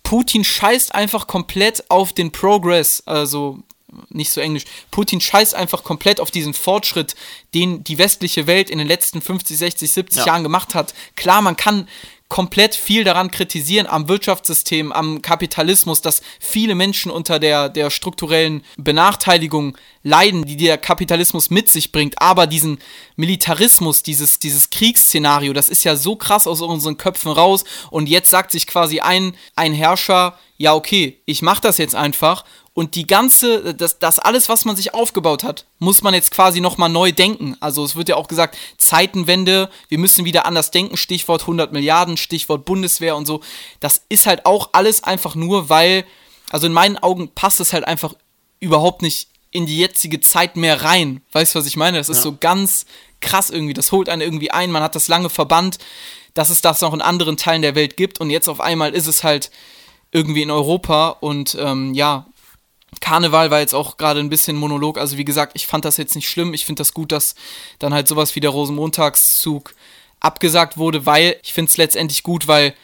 Putin scheißt einfach komplett auf den Progress, also nicht so englisch. Putin scheißt einfach komplett auf diesen Fortschritt, den die westliche Welt in den letzten 50, 60, 70 Ja. Jahren gemacht hat. Klar, man kann komplett viel daran kritisieren am Wirtschaftssystem, am Kapitalismus, dass viele Menschen unter der, der strukturellen Benachteiligung leiden, die der Kapitalismus mit sich bringt. Aber diesen Militarismus, dieses, dieses Kriegsszenario, das ist ja so krass aus unseren Köpfen raus. Und jetzt sagt sich quasi ein, ein Herrscher, ja, okay, ich mach das jetzt einfach. Und die ganze, das, das alles, was man sich aufgebaut hat, muss man jetzt quasi nochmal neu denken. Also es wird ja auch gesagt, Zeitenwende, wir müssen wieder anders denken, Stichwort 100 Milliarden, Stichwort Bundeswehr und so. Das ist halt auch alles einfach nur, weil, also in meinen Augen passt es halt einfach überhaupt nicht in die jetzige Zeit mehr rein. Weißt du, was ich meine? Das ist Ja. so ganz krass irgendwie. Das holt einen irgendwie ein. Man hat das lange verbannt, dass es das noch in anderen Teilen der Welt gibt. Und jetzt auf einmal ist es halt irgendwie in Europa und ähm, ja, Karneval war jetzt auch gerade ein bisschen Monolog. Also wie gesagt, ich fand das jetzt nicht schlimm. Ich finde das gut, dass dann halt sowas wie der Rosenmontagszug abgesagt wurde, weil ich finde es letztendlich gut, weil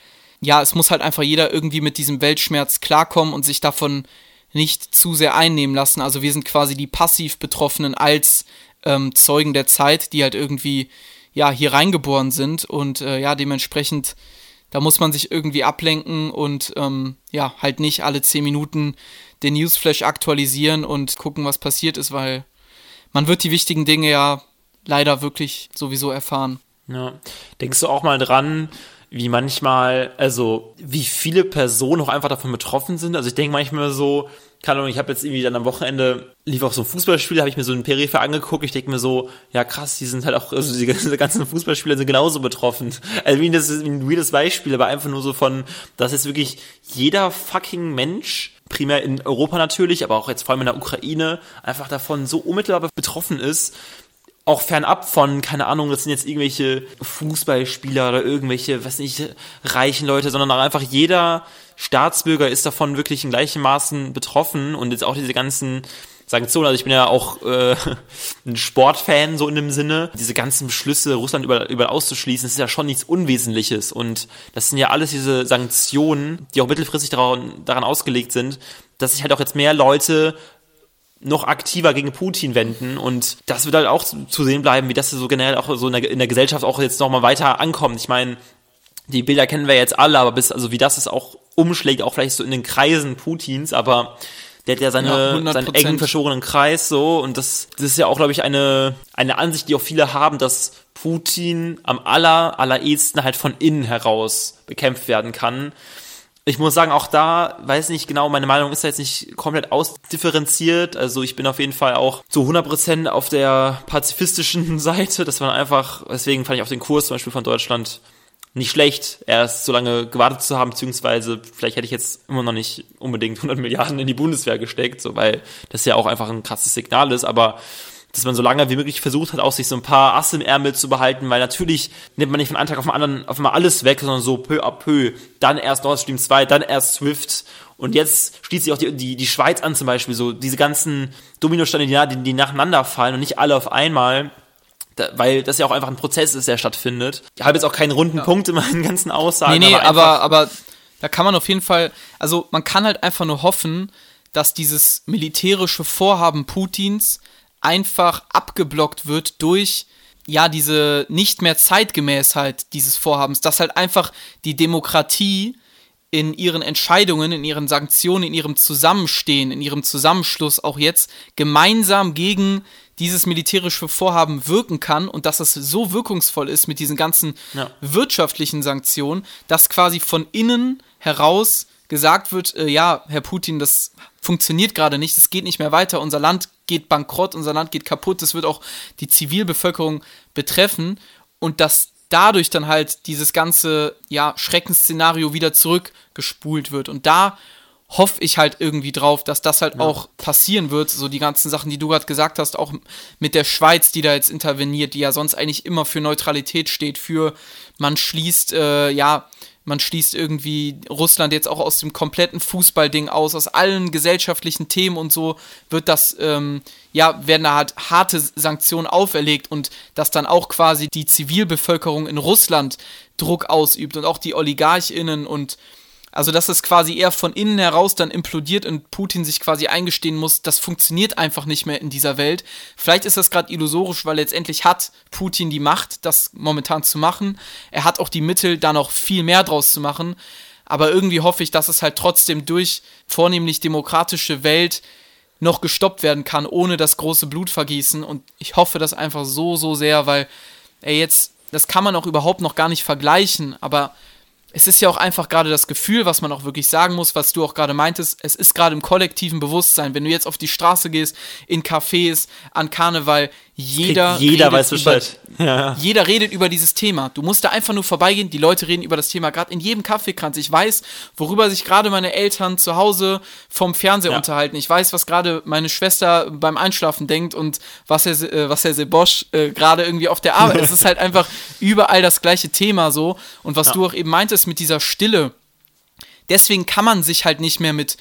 ja, es muss halt einfach jeder irgendwie mit diesem Weltschmerz klarkommen und sich davon nicht zu sehr einnehmen lassen. Also wir sind quasi die passiv Betroffenen als ähm, Zeugen der Zeit, die halt irgendwie ja hier reingeboren sind und äh, ja dementsprechend da muss man sich irgendwie ablenken und ähm, ja halt nicht alle zehn Minuten den Newsflash aktualisieren und gucken, was passiert ist, weil man wird die wichtigen Dinge ja leider wirklich sowieso erfahren. Ja. Denkst du auch mal dran, wie manchmal, also wie viele Personen auch einfach davon betroffen sind? Also ich denke manchmal so, keine Ahnung, ich habe jetzt irgendwie dann am Wochenende lief auch so ein Fußballspiel, habe ich mir so einen Peripher angeguckt. Ich denke mir so, ja krass, die sind halt auch, also die ganzen Fußballspieler sind genauso betroffen. Also wie das ist ein weirdes Beispiel, aber einfach nur so von, dass jetzt wirklich jeder fucking Mensch primär in Europa natürlich, aber auch jetzt vor allem in der Ukraine, einfach davon so unmittelbar betroffen ist, auch fernab von, keine Ahnung, das sind jetzt irgendwelche Fußballspieler oder irgendwelche, was nicht, reichen Leute, sondern auch einfach jeder Staatsbürger ist davon wirklich in gleichem Maßen betroffen und jetzt auch diese ganzen Sanktionen, also ich bin ja auch äh, ein Sportfan so in dem Sinne, diese ganzen Beschlüsse, Russland über, über auszuschließen, das ist ja schon nichts Unwesentliches und das sind ja alles diese Sanktionen, die auch mittelfristig daran, daran ausgelegt sind, dass sich halt auch jetzt mehr Leute noch aktiver gegen Putin wenden. Und das wird halt auch zu sehen bleiben, wie das so generell auch so in der, in der Gesellschaft auch jetzt nochmal weiter ankommt. Ich meine, die Bilder kennen wir jetzt alle, aber bis, also wie das es auch umschlägt, auch vielleicht so in den Kreisen Putins, aber der hat ja seine, ja, seinen engen verschworenen Kreis so. Und das, das ist ja auch, glaube ich, eine, eine Ansicht, die auch viele haben, dass Putin am aller, allerersten halt von innen heraus bekämpft werden kann ich muss sagen, auch da, weiß nicht genau, meine Meinung ist da jetzt nicht komplett ausdifferenziert. Also ich bin auf jeden Fall auch zu 100% auf der pazifistischen Seite. Das war einfach, deswegen fand ich auch den Kurs zum Beispiel von Deutschland nicht schlecht, erst so lange gewartet zu haben, beziehungsweise vielleicht hätte ich jetzt immer noch nicht unbedingt 100 Milliarden in die Bundeswehr gesteckt, so, weil das ja auch einfach ein krasses Signal ist, aber dass man so lange wie möglich versucht hat, auch sich so ein paar Asse im Ärmel zu behalten, weil natürlich nimmt man nicht von einem Tag auf den anderen auf einmal alles weg, sondern so peu à peu. Dann erst Nord Stream 2, dann erst Swift und jetzt schließt sich auch die, die, die Schweiz an zum Beispiel, so diese ganzen Dominosteine, die, die, nacheinander fallen und nicht alle auf einmal. Weil das ja auch einfach ein Prozess ist, der stattfindet. Ich habe jetzt auch keinen runden ja. Punkt in meinen ganzen Aussagen. Nee, nee, aber, aber, aber da kann man auf jeden Fall, also man kann halt einfach nur hoffen, dass dieses militärische Vorhaben Putins einfach abgeblockt wird durch ja diese nicht mehr Zeitgemäßheit dieses Vorhabens, dass halt einfach die Demokratie in ihren Entscheidungen, in ihren Sanktionen, in ihrem Zusammenstehen, in ihrem Zusammenschluss auch jetzt gemeinsam gegen dieses militärische Vorhaben wirken kann und dass es so wirkungsvoll ist mit diesen ganzen ja. wirtschaftlichen Sanktionen, dass quasi von innen heraus gesagt wird, äh, ja, Herr Putin, das funktioniert gerade nicht, es geht nicht mehr weiter, unser Land geht bankrott, unser Land geht kaputt, das wird auch die Zivilbevölkerung betreffen und dass dadurch dann halt dieses ganze ja, Schreckensszenario wieder zurückgespult wird. Und da hoffe ich halt irgendwie drauf, dass das halt ja. auch passieren wird. So die ganzen Sachen, die du gerade gesagt hast, auch mit der Schweiz, die da jetzt interveniert, die ja sonst eigentlich immer für Neutralität steht, für man schließt, äh, ja, man schließt irgendwie Russland jetzt auch aus dem kompletten Fußballding aus, aus allen gesellschaftlichen Themen und so wird das, ähm, ja, werden da halt harte Sanktionen auferlegt und dass dann auch quasi die Zivilbevölkerung in Russland Druck ausübt und auch die OligarchInnen und also, dass es quasi eher von innen heraus dann implodiert und Putin sich quasi eingestehen muss, das funktioniert einfach nicht mehr in dieser Welt. Vielleicht ist das gerade illusorisch, weil letztendlich hat Putin die Macht, das momentan zu machen. Er hat auch die Mittel, da noch viel mehr draus zu machen. Aber irgendwie hoffe ich, dass es halt trotzdem durch vornehmlich demokratische Welt noch gestoppt werden kann, ohne das große Blutvergießen. Und ich hoffe das einfach so, so sehr, weil er jetzt, das kann man auch überhaupt noch gar nicht vergleichen, aber es ist ja auch einfach gerade das Gefühl, was man auch wirklich sagen muss, was du auch gerade meintest, es ist gerade im kollektiven Bewusstsein, wenn du jetzt auf die Straße gehst, in Cafés, an Karneval, jeder, jeder weiß Bescheid. Ja. Jeder redet über dieses Thema. Du musst da einfach nur vorbeigehen, die Leute reden über das Thema, gerade in jedem Kaffeekranz. Ich weiß, worüber sich gerade meine Eltern zu Hause vom Fernseher ja. unterhalten. Ich weiß, was gerade meine Schwester beim Einschlafen denkt und was Herr, äh, was Herr Sebosch äh, gerade irgendwie auf der Arbeit. es ist halt einfach überall das gleiche Thema so. Und was ja. du auch eben meintest mit dieser Stille, deswegen kann man sich halt nicht mehr mit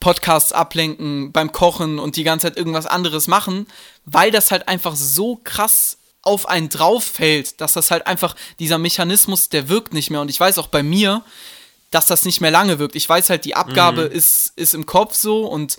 Podcasts ablenken beim Kochen und die ganze Zeit irgendwas anderes machen, weil das halt einfach so krass auf einen drauf fällt, dass das halt einfach dieser Mechanismus, der wirkt nicht mehr. Und ich weiß auch bei mir, dass das nicht mehr lange wirkt. Ich weiß halt, die Abgabe mhm. ist, ist im Kopf so und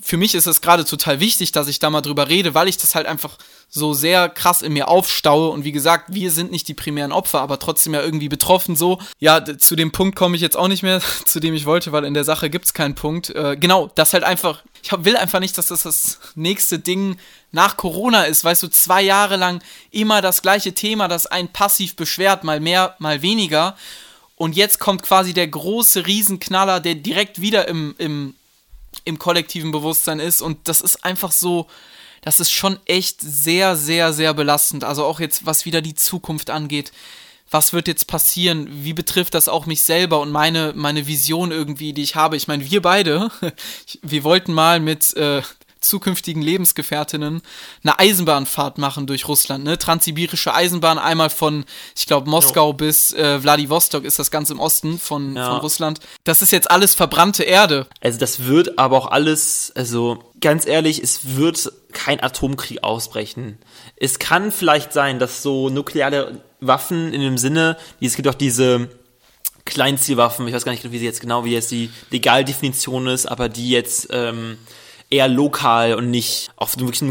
für mich ist es gerade total wichtig, dass ich da mal drüber rede, weil ich das halt einfach so sehr krass in mir aufstaue. Und wie gesagt, wir sind nicht die primären Opfer, aber trotzdem ja irgendwie betroffen so. Ja, zu dem Punkt komme ich jetzt auch nicht mehr, zu dem ich wollte, weil in der Sache gibt es keinen Punkt. Äh, genau, das halt einfach, ich will einfach nicht, dass das das nächste Ding nach Corona ist. Weißt du, zwei Jahre lang immer das gleiche Thema, das einen passiv beschwert, mal mehr, mal weniger. Und jetzt kommt quasi der große Riesenknaller, der direkt wieder im, im im kollektiven Bewusstsein ist. Und das ist einfach so, das ist schon echt sehr, sehr, sehr belastend. Also auch jetzt, was wieder die Zukunft angeht. Was wird jetzt passieren? Wie betrifft das auch mich selber und meine, meine Vision irgendwie, die ich habe? Ich meine, wir beide, wir wollten mal mit äh, zukünftigen Lebensgefährtinnen eine Eisenbahnfahrt machen durch Russland, ne? Transsibirische Eisenbahn, einmal von, ich glaube, Moskau oh. bis äh, Vladivostok ist das ganz im Osten von, ja. von Russland. Das ist jetzt alles verbrannte Erde. Also das wird aber auch alles, also ganz ehrlich, es wird kein Atomkrieg ausbrechen. Es kann vielleicht sein, dass so nukleare Waffen in dem Sinne, es gibt auch diese Kleinzielwaffen, ich weiß gar nicht, wie sie jetzt genau, wie jetzt die Legaldefinition ist, aber die jetzt ähm, eher lokal und nicht auf, wirklich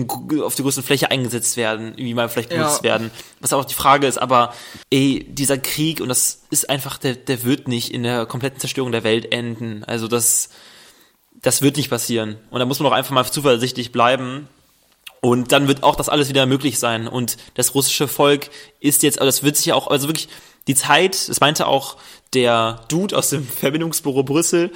auf die größte Fläche eingesetzt werden, wie mal vielleicht benutzt ja. werden. Was auch die Frage ist, aber ey, dieser Krieg, und das ist einfach, der, der wird nicht in der kompletten Zerstörung der Welt enden. Also das, das wird nicht passieren. Und da muss man auch einfach mal zuversichtlich bleiben. Und dann wird auch das alles wieder möglich sein. Und das russische Volk ist jetzt, also das wird sich ja auch, also wirklich, die Zeit, das meinte auch der Dude aus dem Verbindungsbüro Brüssel,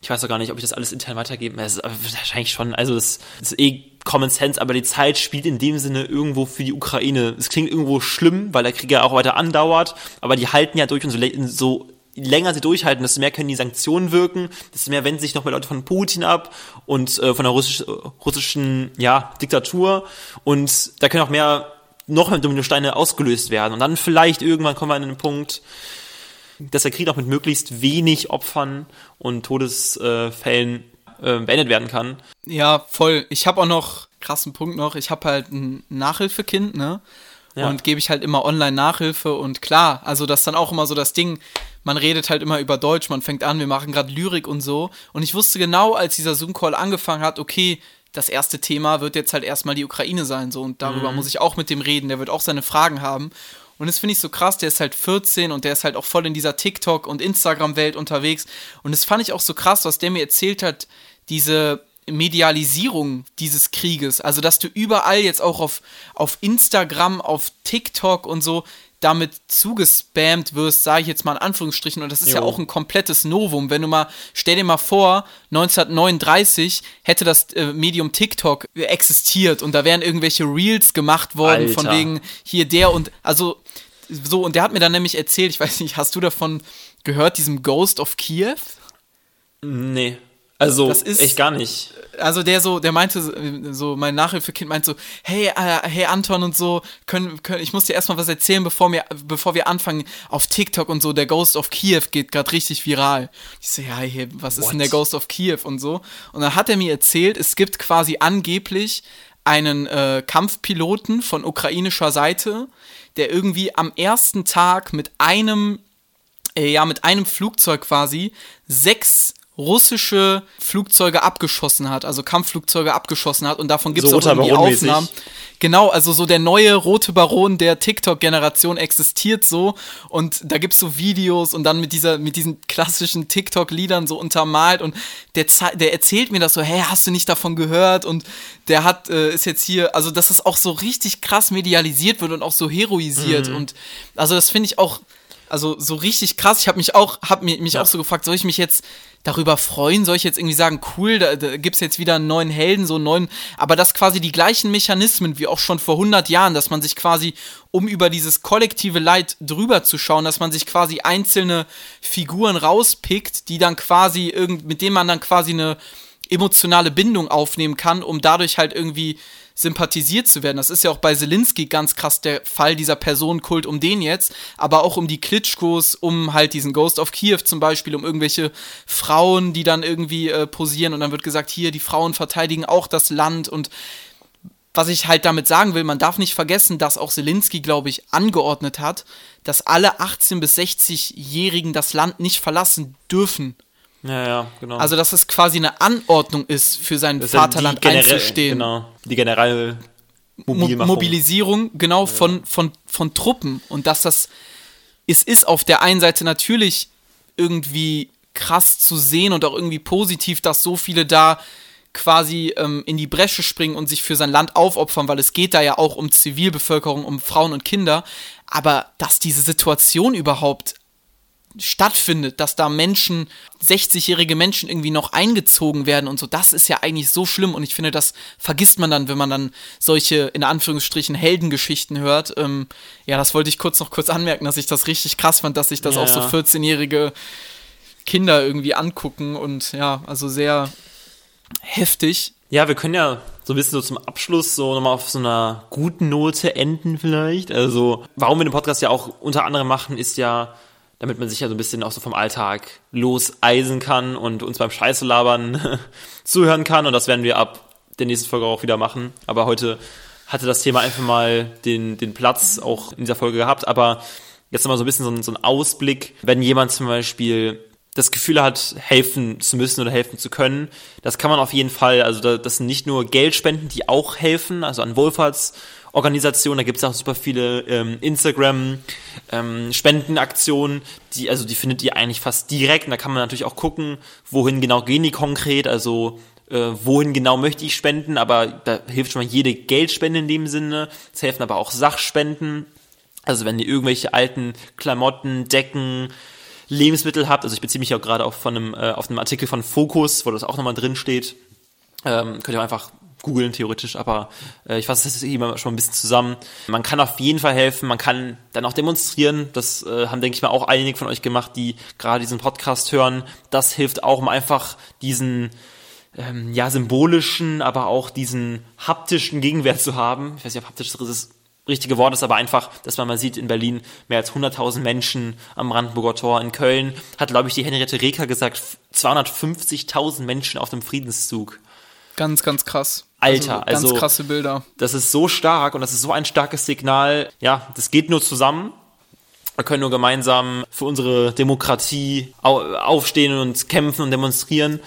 ich weiß auch gar nicht, ob ich das alles intern weitergeben. Das ist wahrscheinlich schon, also das, ist eh Common Sense, aber die Zeit spielt in dem Sinne irgendwo für die Ukraine. Es klingt irgendwo schlimm, weil der Krieg ja auch weiter andauert, aber die halten ja durch und so, so länger sie durchhalten, desto mehr können die Sanktionen wirken, desto mehr wenden sich noch mehr Leute von Putin ab und äh, von der russisch, russischen ja, Diktatur und da können auch mehr noch mehr Dominosteine ausgelöst werden und dann vielleicht irgendwann kommen wir an den Punkt, dass der Krieg auch mit möglichst wenig Opfern und Todesfällen äh, beendet werden kann. Ja, voll. Ich habe auch noch, krassen Punkt noch, ich habe halt ein Nachhilfekind, ne? Ja. Und gebe ich halt immer online Nachhilfe und klar, also das ist dann auch immer so das Ding, man redet halt immer über Deutsch, man fängt an, wir machen gerade Lyrik und so. Und ich wusste genau, als dieser Zoom-Call angefangen hat, okay, das erste Thema wird jetzt halt erstmal die Ukraine sein, so und darüber mhm. muss ich auch mit dem reden, der wird auch seine Fragen haben. Und das finde ich so krass, der ist halt 14 und der ist halt auch voll in dieser TikTok- und Instagram-Welt unterwegs. Und das fand ich auch so krass, was der mir erzählt hat, diese Medialisierung dieses Krieges. Also, dass du überall jetzt auch auf, auf Instagram, auf TikTok und so damit zugespammt wirst, sage ich jetzt mal in Anführungsstrichen, und das ist jo. ja auch ein komplettes Novum. Wenn du mal, stell dir mal vor, 1939 hätte das äh, Medium TikTok existiert und da wären irgendwelche Reels gemacht worden, Alter. von wegen hier der und, also, so, und der hat mir dann nämlich erzählt, ich weiß nicht, hast du davon gehört, diesem Ghost of Kiew? Nee. Also, das ist, echt gar nicht. Also der so, der meinte so, mein Nachhilfekind meint so, hey, äh, hey Anton und so, können, können, ich muss dir erstmal was erzählen, bevor wir, bevor wir anfangen auf TikTok und so, der Ghost of Kiew geht gerade richtig viral. Ich so, ja, hey, was What? ist denn der Ghost of Kiew und so? Und dann hat er mir erzählt, es gibt quasi angeblich einen äh, Kampfpiloten von ukrainischer Seite, der irgendwie am ersten Tag mit einem, äh, ja, mit einem Flugzeug quasi sechs russische Flugzeuge abgeschossen hat, also Kampfflugzeuge abgeschossen hat und davon gibt es so auch irgendwie Aufnahmen. Genau, also so der neue rote Baron der TikTok-Generation existiert so und da gibt es so Videos und dann mit dieser, mit diesen klassischen TikTok-Liedern so untermalt und der, der erzählt mir das so, hey, hast du nicht davon gehört? Und der hat, äh, ist jetzt hier, also dass das auch so richtig krass medialisiert wird und auch so heroisiert mhm. und also das finde ich auch, also so richtig krass. Ich habe mich auch, habe mich ja. auch so gefragt, soll ich mich jetzt darüber freuen? Soll ich jetzt irgendwie sagen, cool, da, da gibt es jetzt wieder einen neuen Helden, so einen neuen, aber das quasi die gleichen Mechanismen wie auch schon vor 100 Jahren, dass man sich quasi, um über dieses kollektive Leid drüber zu schauen, dass man sich quasi einzelne Figuren rauspickt, die dann quasi irgend, mit denen man dann quasi eine emotionale Bindung aufnehmen kann, um dadurch halt irgendwie sympathisiert zu werden. Das ist ja auch bei Zelensky ganz krass der Fall, dieser Personenkult um den jetzt, aber auch um die Klitschkos, um halt diesen Ghost of Kiev zum Beispiel, um irgendwelche Frauen, die dann irgendwie äh, posieren und dann wird gesagt, hier, die Frauen verteidigen auch das Land und was ich halt damit sagen will, man darf nicht vergessen, dass auch Zelensky, glaube ich, angeordnet hat, dass alle 18- bis 60-Jährigen das Land nicht verlassen dürfen. Ja, ja, genau. Also, dass es quasi eine Anordnung ist, für sein Das ja Vaterland die generell- einzustehen. Genau, die generelle Mo. Mobilisierung, genau, von, von, von Truppen. Und dass das, es ist auf der einen Seite natürlich irgendwie krass zu sehen und auch irgendwie positiv, dass so viele da quasi ähm, in die Bresche springen und sich für sein Land aufopfern, weil es geht da ja auch um Zivilbevölkerung, um Frauen und Kinder. Aber dass diese Situation überhaupt stattfindet, dass da Menschen, 60-jährige Menschen irgendwie noch eingezogen werden und so, das ist ja eigentlich so schlimm und ich finde, das vergisst man dann, wenn man dann solche, in Anführungsstrichen, Heldengeschichten hört. Ähm, ja, das wollte ich kurz noch kurz anmerken, dass ich das richtig krass fand, dass sich das Ja, auch so ja. 14-jährige Kinder irgendwie angucken und ja, also sehr heftig. Ja, wir können ja so ein bisschen so zum Abschluss so nochmal auf so einer guten Note enden vielleicht. Also, warum wir den Podcast ja auch unter anderem machen, ist ja, damit man sich ja so ein bisschen auch so vom Alltag loseisen kann und uns beim Scheiße labern zuhören kann. Und das werden wir ab der nächsten Folge auch wieder machen. Aber heute hatte das Thema einfach mal den, den Platz auch in dieser Folge gehabt. Aber jetzt nochmal so ein bisschen so ein, so ein Ausblick, wenn jemand zum Beispiel das Gefühl hat, helfen zu müssen oder helfen zu können. Das kann man auf jeden Fall, also da, das sind nicht nur Geldspenden, die auch helfen, also an Wohlfahrtsorganisationen, da gibt es auch super viele ähm, Instagram ähm, die, also die findet ihr eigentlich fast direkt und da kann man natürlich auch gucken, wohin genau gehen die konkret, also äh, wohin genau möchte ich spenden, aber da hilft schon mal jede Geldspende in dem Sinne. Es helfen aber auch Sachspenden. Also wenn ihr irgendwelche alten Klamotten, Decken, Lebensmittel habt, also ich beziehe mich ja auch gerade auf, von einem, äh, auf einem Artikel von Focus, wo das auch nochmal drin steht, ähm, könnt ihr auch einfach googeln theoretisch, aber äh, ich fasse das jetzt hier mal schon ein bisschen zusammen. Man kann auf jeden Fall helfen, man kann dann auch demonstrieren, das äh, haben, denke ich mal, auch einige von euch gemacht, die gerade diesen Podcast hören. Das hilft auch, um einfach diesen ähm, ja, symbolischen, aber auch diesen haptischen Gegenwert zu haben. Ich weiß nicht, ob haptisch das richtige Wort ist, aber einfach, dass man mal sieht, in Berlin mehr als 100.000 Menschen am Brandenburger Tor. In Köln hat, glaube ich, die Henriette Reker gesagt, 250.000 Menschen auf dem Friedenszug. Ganz, ganz krass. Alter, ganz also- krasse Bilder. Das ist so stark und das ist so ein starkes Signal. Ja, das geht nur zusammen. Wir können nur gemeinsam für unsere Demokratie au aufstehen und kämpfen und demonstrieren.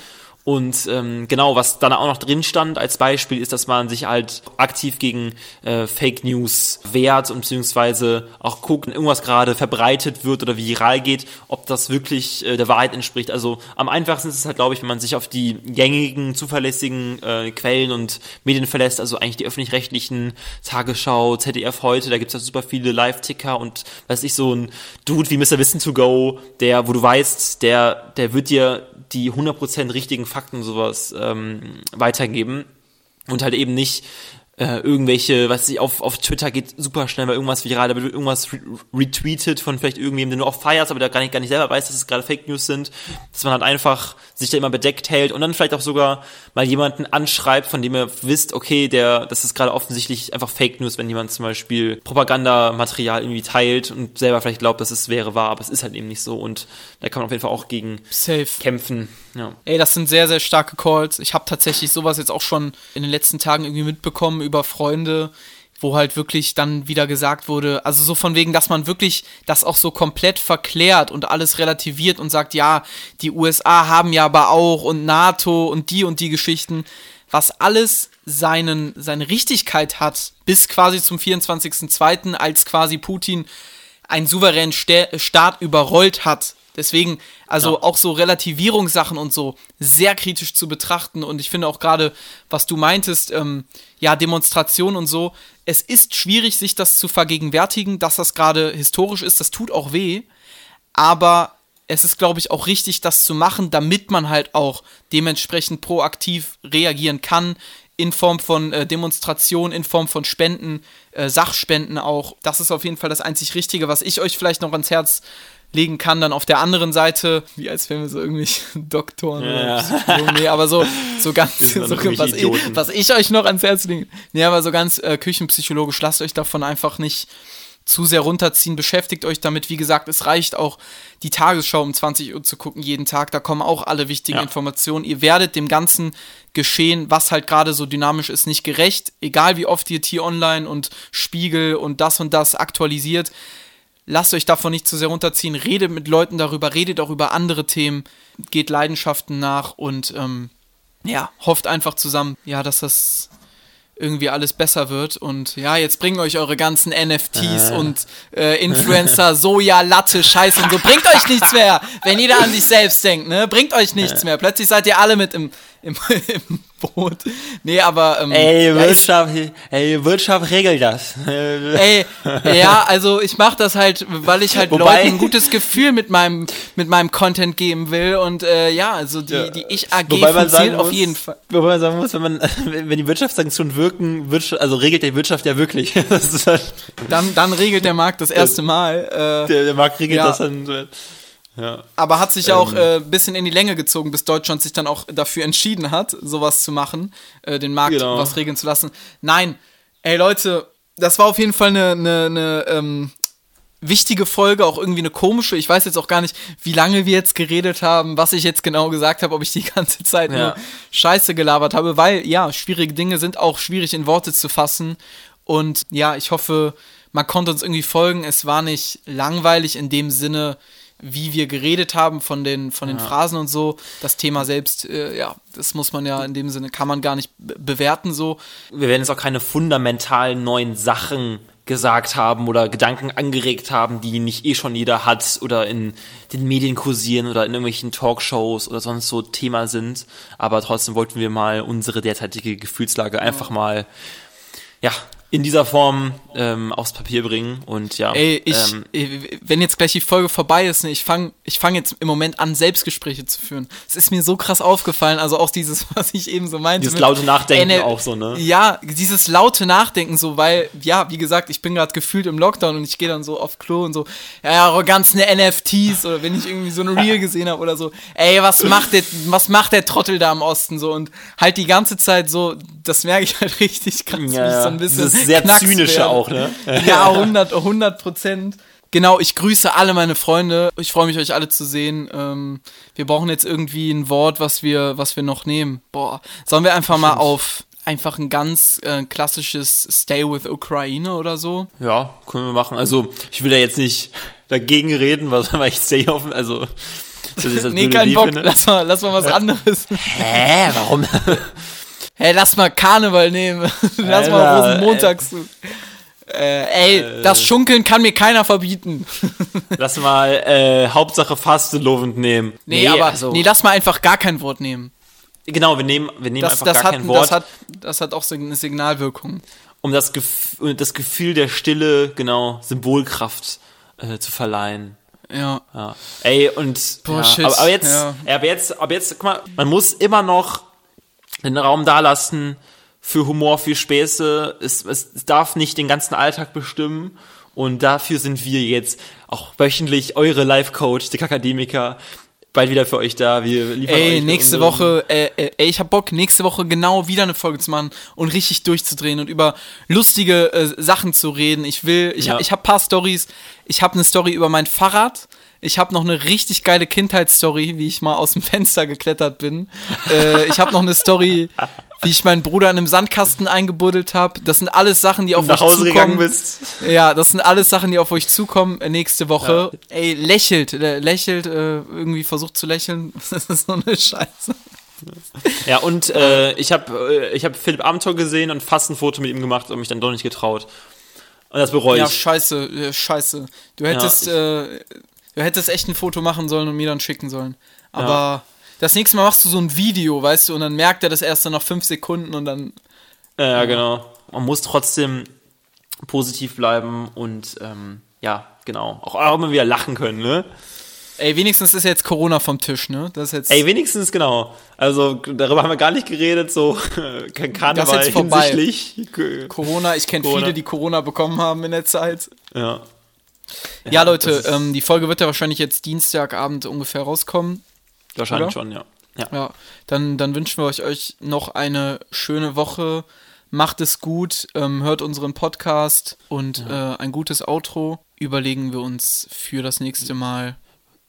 Und ähm, genau, was dann auch noch drin stand als Beispiel, ist, dass man sich halt aktiv gegen äh, Fake News wehrt und beziehungsweise auch guckt, wenn irgendwas gerade verbreitet wird oder viral geht, ob das wirklich äh, der Wahrheit entspricht. Also am einfachsten ist es halt, glaube ich, wenn man sich auf die gängigen, zuverlässigen äh, Quellen und Medien verlässt, also eigentlich die öffentlich-rechtlichen Tagesschau, ZDF heute, da gibt's ja super viele Live-Ticker und weiß ich, so ein Dude wie Mr. Wissen to Go, der, wo du weißt, der, der wird dir die 100% richtigen Fakten und sowas ähm, weitergeben und halt eben nicht äh, irgendwelche, was ich auf, auf Twitter geht super schnell mal irgendwas viral, da wird irgendwas re retweetet von vielleicht irgendjemandem, den du auch feierst, aber der gar nicht, gar nicht selber weiß, dass es gerade Fake News sind, dass man halt einfach sich da immer bedeckt hält und dann vielleicht auch sogar mal jemanden anschreibt, von dem ihr wisst, okay, der, das ist gerade offensichtlich einfach Fake News, wenn jemand zum Beispiel Propagandamaterial irgendwie teilt und selber vielleicht glaubt, dass es wäre wahr, aber es ist halt eben nicht so und da kann man auf jeden Fall auch gegen Safe. kämpfen. Ja. Ey, das sind sehr, sehr starke Calls. Ich habe tatsächlich sowas jetzt auch schon in den letzten Tagen irgendwie mitbekommen über Freunde, wo halt wirklich dann wieder gesagt wurde, also so von wegen, dass man wirklich das auch so komplett verklärt und alles relativiert und sagt, ja, die USA haben ja aber auch und NATO und die und die Geschichten, was alles seinen, seine Richtigkeit hat, bis quasi zum 24.02., als quasi Putin einen souveränen Sta Staat überrollt hat. Deswegen, also Ja. auch so Relativierungssachen und so sehr kritisch zu betrachten. Und ich finde auch gerade, was du meintest, ähm, ja, Demonstration und so, es ist schwierig, sich das zu vergegenwärtigen, dass das gerade historisch ist. Das tut auch weh. Aber es ist, glaube ich, auch richtig, das zu machen, damit man halt auch dementsprechend proaktiv reagieren kann. In Form von äh, Demonstration, in Form von Spenden, äh, Sachspenden auch. Das ist auf jeden Fall das einzig Richtige, was ich euch vielleicht noch ans Herz legen kann. Dann auf der anderen Seite, wie als wären wir so irgendwie Doktoren oder Ja. Psychologen. Nee, aber so, so ganz, so, was, ich, was ich euch noch ans Herz lege. Nee, aber so ganz äh, küchenpsychologisch, lasst euch davon einfach nicht zu sehr runterziehen. Beschäftigt euch damit. Wie gesagt, es reicht auch, die Tagesschau um 20 Uhr zu gucken jeden Tag. Da kommen auch alle wichtigen Ja. Informationen. Ihr werdet dem ganzen Geschehen, was halt gerade so dynamisch ist, nicht gerecht. Egal wie oft ihr T-Online und Spiegel und das und das aktualisiert. Lasst euch davon nicht zu sehr runterziehen. Redet mit Leuten darüber, redet auch über andere Themen, geht Leidenschaften nach und ähm, ja, hofft einfach zusammen, ja, dass das irgendwie alles besser wird. Und ja, jetzt bringen euch eure ganzen NFTs und äh, Influencer, Soja, Latte, Scheiß und so. Bringt euch nichts mehr, wenn jeder an sich selbst denkt, ne? Bringt euch nichts mehr. Plötzlich seid ihr alle mit im, im, im Boot. Nee, aber. Ähm, Ey, ja, ist- Wirtschaft, ey, Wirtschaft regelt das. Ey, ja, also ich mache das halt, weil ich halt Wobei- Leuten ein gutes Gefühl mit meinem, mit meinem Content geben will. Und äh, ja, also die, die Ich-AG Wobei man sagen funktioniert auf muss- jeden Fall. Wobei man sagen muss, wenn man, wenn die Wirtschaftssanktionen wirken, Wirtschaft, also regelt die Wirtschaft ja wirklich. Halt, Dann, dann regelt der Markt das erste Mal. Äh, der, der Markt regelt Ja. das dann. Ja. aber hat sich ja auch äh, ein bisschen in die Länge gezogen, bis Deutschland sich dann auch dafür entschieden hat, sowas zu machen, äh, den Markt Genau. was regeln zu lassen. Nein, ey Leute, das war auf jeden Fall eine, eine, eine ähm, wichtige Folge, auch irgendwie eine komische. Ich weiß jetzt auch gar nicht, wie lange wir jetzt geredet haben, was ich jetzt genau gesagt habe, ob ich die ganze Zeit Ja. nur Scheiße gelabert habe, weil ja, schwierige Dinge sind auch schwierig in Worte zu fassen. Und ja, ich hoffe, man konnte uns irgendwie folgen. Es war nicht langweilig in dem Sinne, wie wir geredet haben von den, von den Phrasen und so. Das Thema selbst, äh, ja, das muss man ja in dem Sinne, kann man gar nicht be bewerten so. Wir werden jetzt auch keine fundamentalen neuen Sachen gesagt haben oder Gedanken angeregt haben, die nicht eh schon jeder hat oder in den Medien kursieren oder in irgendwelchen Talkshows oder sonst so Thema sind. Aber trotzdem wollten wir mal unsere derzeitige Gefühlslage einfach mal, ja, in dieser Form ähm, aufs Papier bringen und ja. Ey, ich, ähm, äh, wenn jetzt gleich die Folge vorbei ist, ne, ich fange ich fang jetzt im Moment an, Selbstgespräche zu führen. Es ist mir so krass aufgefallen, also auch dieses, was ich eben so meinte. Dieses laute Nachdenken NL auch so, ne? Ja, dieses laute Nachdenken so, weil, ja, wie gesagt, ich bin gerade gefühlt im Lockdown und ich gehe dann so auf Klo und so, ja, ja, eure ganzen NFTs oder wenn ich irgendwie so ein Reel gesehen habe oder so, ey, was macht der, was macht der Trottel da im Osten so und halt die ganze Zeit so, das merke ich halt richtig krass, ja, so ein bisschen Sehr knacks zynische werde. auch, ne? Ja, 100, 100 Prozent. Genau, ich grüße alle meine Freunde. Ich freue mich, euch alle zu sehen. Ähm, wir brauchen jetzt irgendwie ein Wort, was wir, was wir noch nehmen. Boah, sollen wir einfach mal auf einfach ein ganz äh, klassisches Stay with Ukraine oder so? Ja, können wir machen. Also, ich will da jetzt nicht dagegen reden, was weil ich sehe offen, also. Das ist das Nee, blöde kein Bock. finde. Lass mal, lass mal was anderes. Hä, warum? Hey, lass mal Karneval nehmen. lass mal Alter, Rosenmontags. Äh, ey, das Schunkeln kann mir keiner verbieten. Lass mal äh, Hauptsache fastelovend nehmen. Nee, aber also, nee, lass mal einfach gar kein Wort nehmen. genau, wir nehmen, wir nehmen Das, einfach das, gar hat, kein Wort, das, hat, das hat auch so eine Signalwirkung. um das, Gef das Gefühl der Stille, genau, Symbolkraft äh, zu verleihen. Ja. Ja. Ey, und Boah, ja, shit, aber, aber jetzt, ja. ja. aber jetzt, aber jetzt, guck mal, man muss immer noch den Raum da lassen für Humor, für Späße. Es, es darf nicht den ganzen Alltag bestimmen. Und dafür sind wir jetzt auch wöchentlich eure Life-Coach, die Akademiker, bald wieder für euch da. Wir liefern Ey, euch nächste Woche, äh, äh, ey, ich hab Bock, nächste Woche genau wieder eine Folge zu machen und richtig durchzudrehen und über lustige äh, Sachen zu reden. Ich will, ich Ja. hab, ich hab paar Stories. Ich hab eine Story über mein Fahrrad. Ich habe noch eine richtig geile Kindheitsstory, wie ich mal aus dem Fenster geklettert bin. äh, ich habe noch eine Story, wie ich meinen Bruder in einem Sandkasten eingebuddelt habe. Das sind alles Sachen, die auf nach euch Hause zukommen. gegangen bist. Ja, das sind alles Sachen, die auf euch zukommen äh, nächste Woche. Ey, lächelt, äh, lächelt, äh, irgendwie versucht zu lächeln. Das ist so eine Scheiße. Ja, und äh, ich habe äh, ich hab Philipp Amthor gesehen und fast ein Foto mit ihm gemacht und mich dann doch nicht getraut. Und das bereue Ja, ich. scheiße, äh, scheiße. Du hättest, äh, du hättest echt ein Foto machen sollen und mir dann schicken sollen. Aber das nächste Mal machst du so ein Video, weißt du, und dann merkt er das erst dann nach fünf Sekunden und dann. Ja, genau. Man muss trotzdem positiv bleiben und ähm, ja, genau. Auch, auch immer wieder lachen können, ne? Ey, wenigstens ist jetzt Corona vom Tisch, ne? Das ist jetzt. Ey, wenigstens genau. Also darüber haben wir gar nicht geredet, so kein Karneval Das ist jetzt vorbei. hinsichtlich. Corona, ich kenne viele, die Corona bekommen haben in der Zeit. Ja. Ja, Leute, das ist ähm, die Folge wird ja wahrscheinlich jetzt Dienstagabend ungefähr rauskommen. wahrscheinlich oder? schon, ja. Ja. Ja, dann, dann wünschen wir euch, euch noch eine schöne Woche. Macht es gut, ähm, hört unseren Podcast und äh, ein gutes Outro überlegen wir uns für das nächste Mal.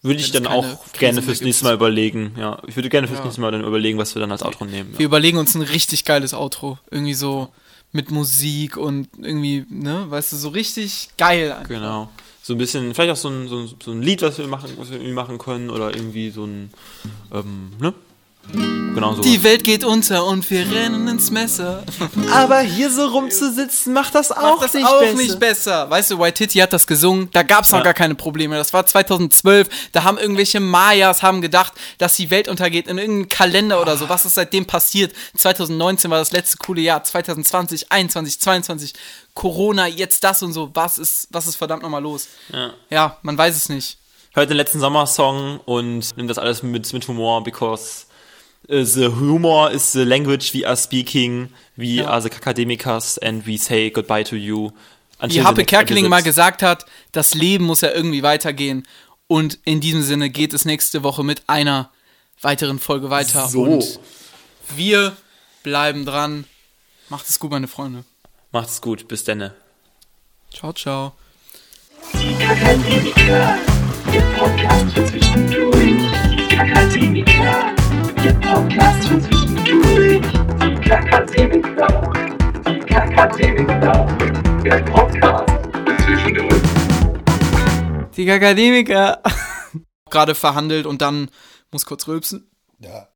Würde ich dann auch gerne fürs nächste Mal überlegen. Ja, ich würde gerne fürs Ja. nächste Mal dann überlegen, was wir dann als Outro nehmen. Wir Ja. überlegen uns ein richtig geiles Outro. Irgendwie so mit Musik und irgendwie, ne, weißt du, so richtig geil. einfach. Genau. So ein bisschen, vielleicht auch so ein, so ein, so ein Lied, was wir machen, was wir irgendwie machen können, oder irgendwie so ein, ähm, ne? Genau so. Die Welt geht unter und wir rennen ins Messer. Aber hier so rumzusitzen, macht das auch, Macht das auch nicht besser. Weißt du, White Titty hat das gesungen, da gab es noch Ja. gar keine Probleme. Das war 2012, da haben irgendwelche Mayas haben gedacht, dass die Welt untergeht in irgendeinem Kalender oder so. Was ist seitdem passiert? 2019 war das letzte coole Jahr, 2020, 21, 22, Corona, jetzt das und so. Was ist, was ist verdammt nochmal los? Ja. Ja, man weiß es nicht. Hört den letzten Sommersong und nimmt das alles mit, mit Humor, because the humor is the language we are speaking, we Ja. are the academicals and we say goodbye to you. Wie Happe Kerkeling mal gesagt hat, das Leben muss ja irgendwie weitergehen. Und in diesem Sinne geht es nächste Woche mit einer weiteren Folge weiter. So. Und wir bleiben dran. Macht es gut, meine Freunde. Macht's gut, bis denne. Ciao, ciao. Die Kakademiker, der Podcast für zwischendurch. Die Kakademiker, der Podcast für zwischendurch. Die Kakademiker, die Kakademiker, der Podcast für zwischendurch. Die Akademiker. Gerade verhandelt und dann muss kurz rülpsen. Ja.